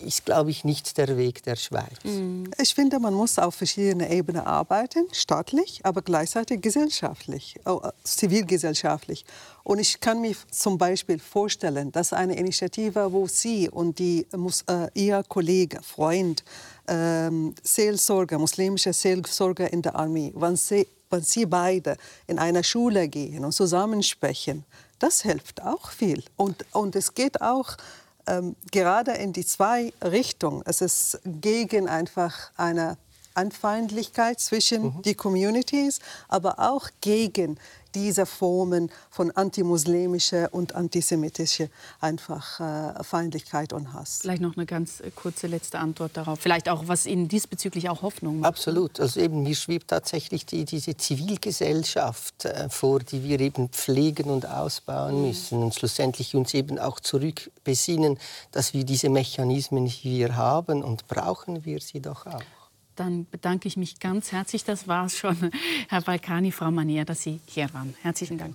ist, glaube ich, nicht der Weg der Schweiz. Mhm. Ich finde, man muss auf verschiedenen Ebenen arbeiten, staatlich, aber gleichzeitig gesellschaftlich, äh, zivilgesellschaftlich. Und ich kann mir zum Beispiel vorstellen, dass eine Initiative, wo Sie und die, äh, Ihr Kollege, Freund, äh, Seelsorger, muslimische Seelsorger in der Armee, wenn Sie, wenn Sie beide in eine Schule gehen und zusammensprechen, das hilft auch viel. Und, und es geht auch ähm, gerade in die zwei Richtungen. Es ist gegen einfach eine Anfeindlichkeit zwischen mhm. die Communities, aber auch gegen diese Formen von antimuslimischer und antisemitischer einfach äh, Feindlichkeit und Hass. Vielleicht noch eine ganz äh, kurze letzte Antwort darauf. Vielleicht auch, was Ihnen diesbezüglich auch Hoffnung macht. Absolut. Also eben, mir schwebt tatsächlich die, diese Zivilgesellschaft äh, vor, die wir eben pflegen und ausbauen mhm. müssen und schlussendlich uns eben auch zurückbesinnen, dass wir diese Mechanismen hier haben und brauchen wir sie doch auch. Dann bedanke ich mich ganz herzlich. Das war es schon, Herr Balkani, Frau Manier, dass Sie hier waren. Herzlichen Dank.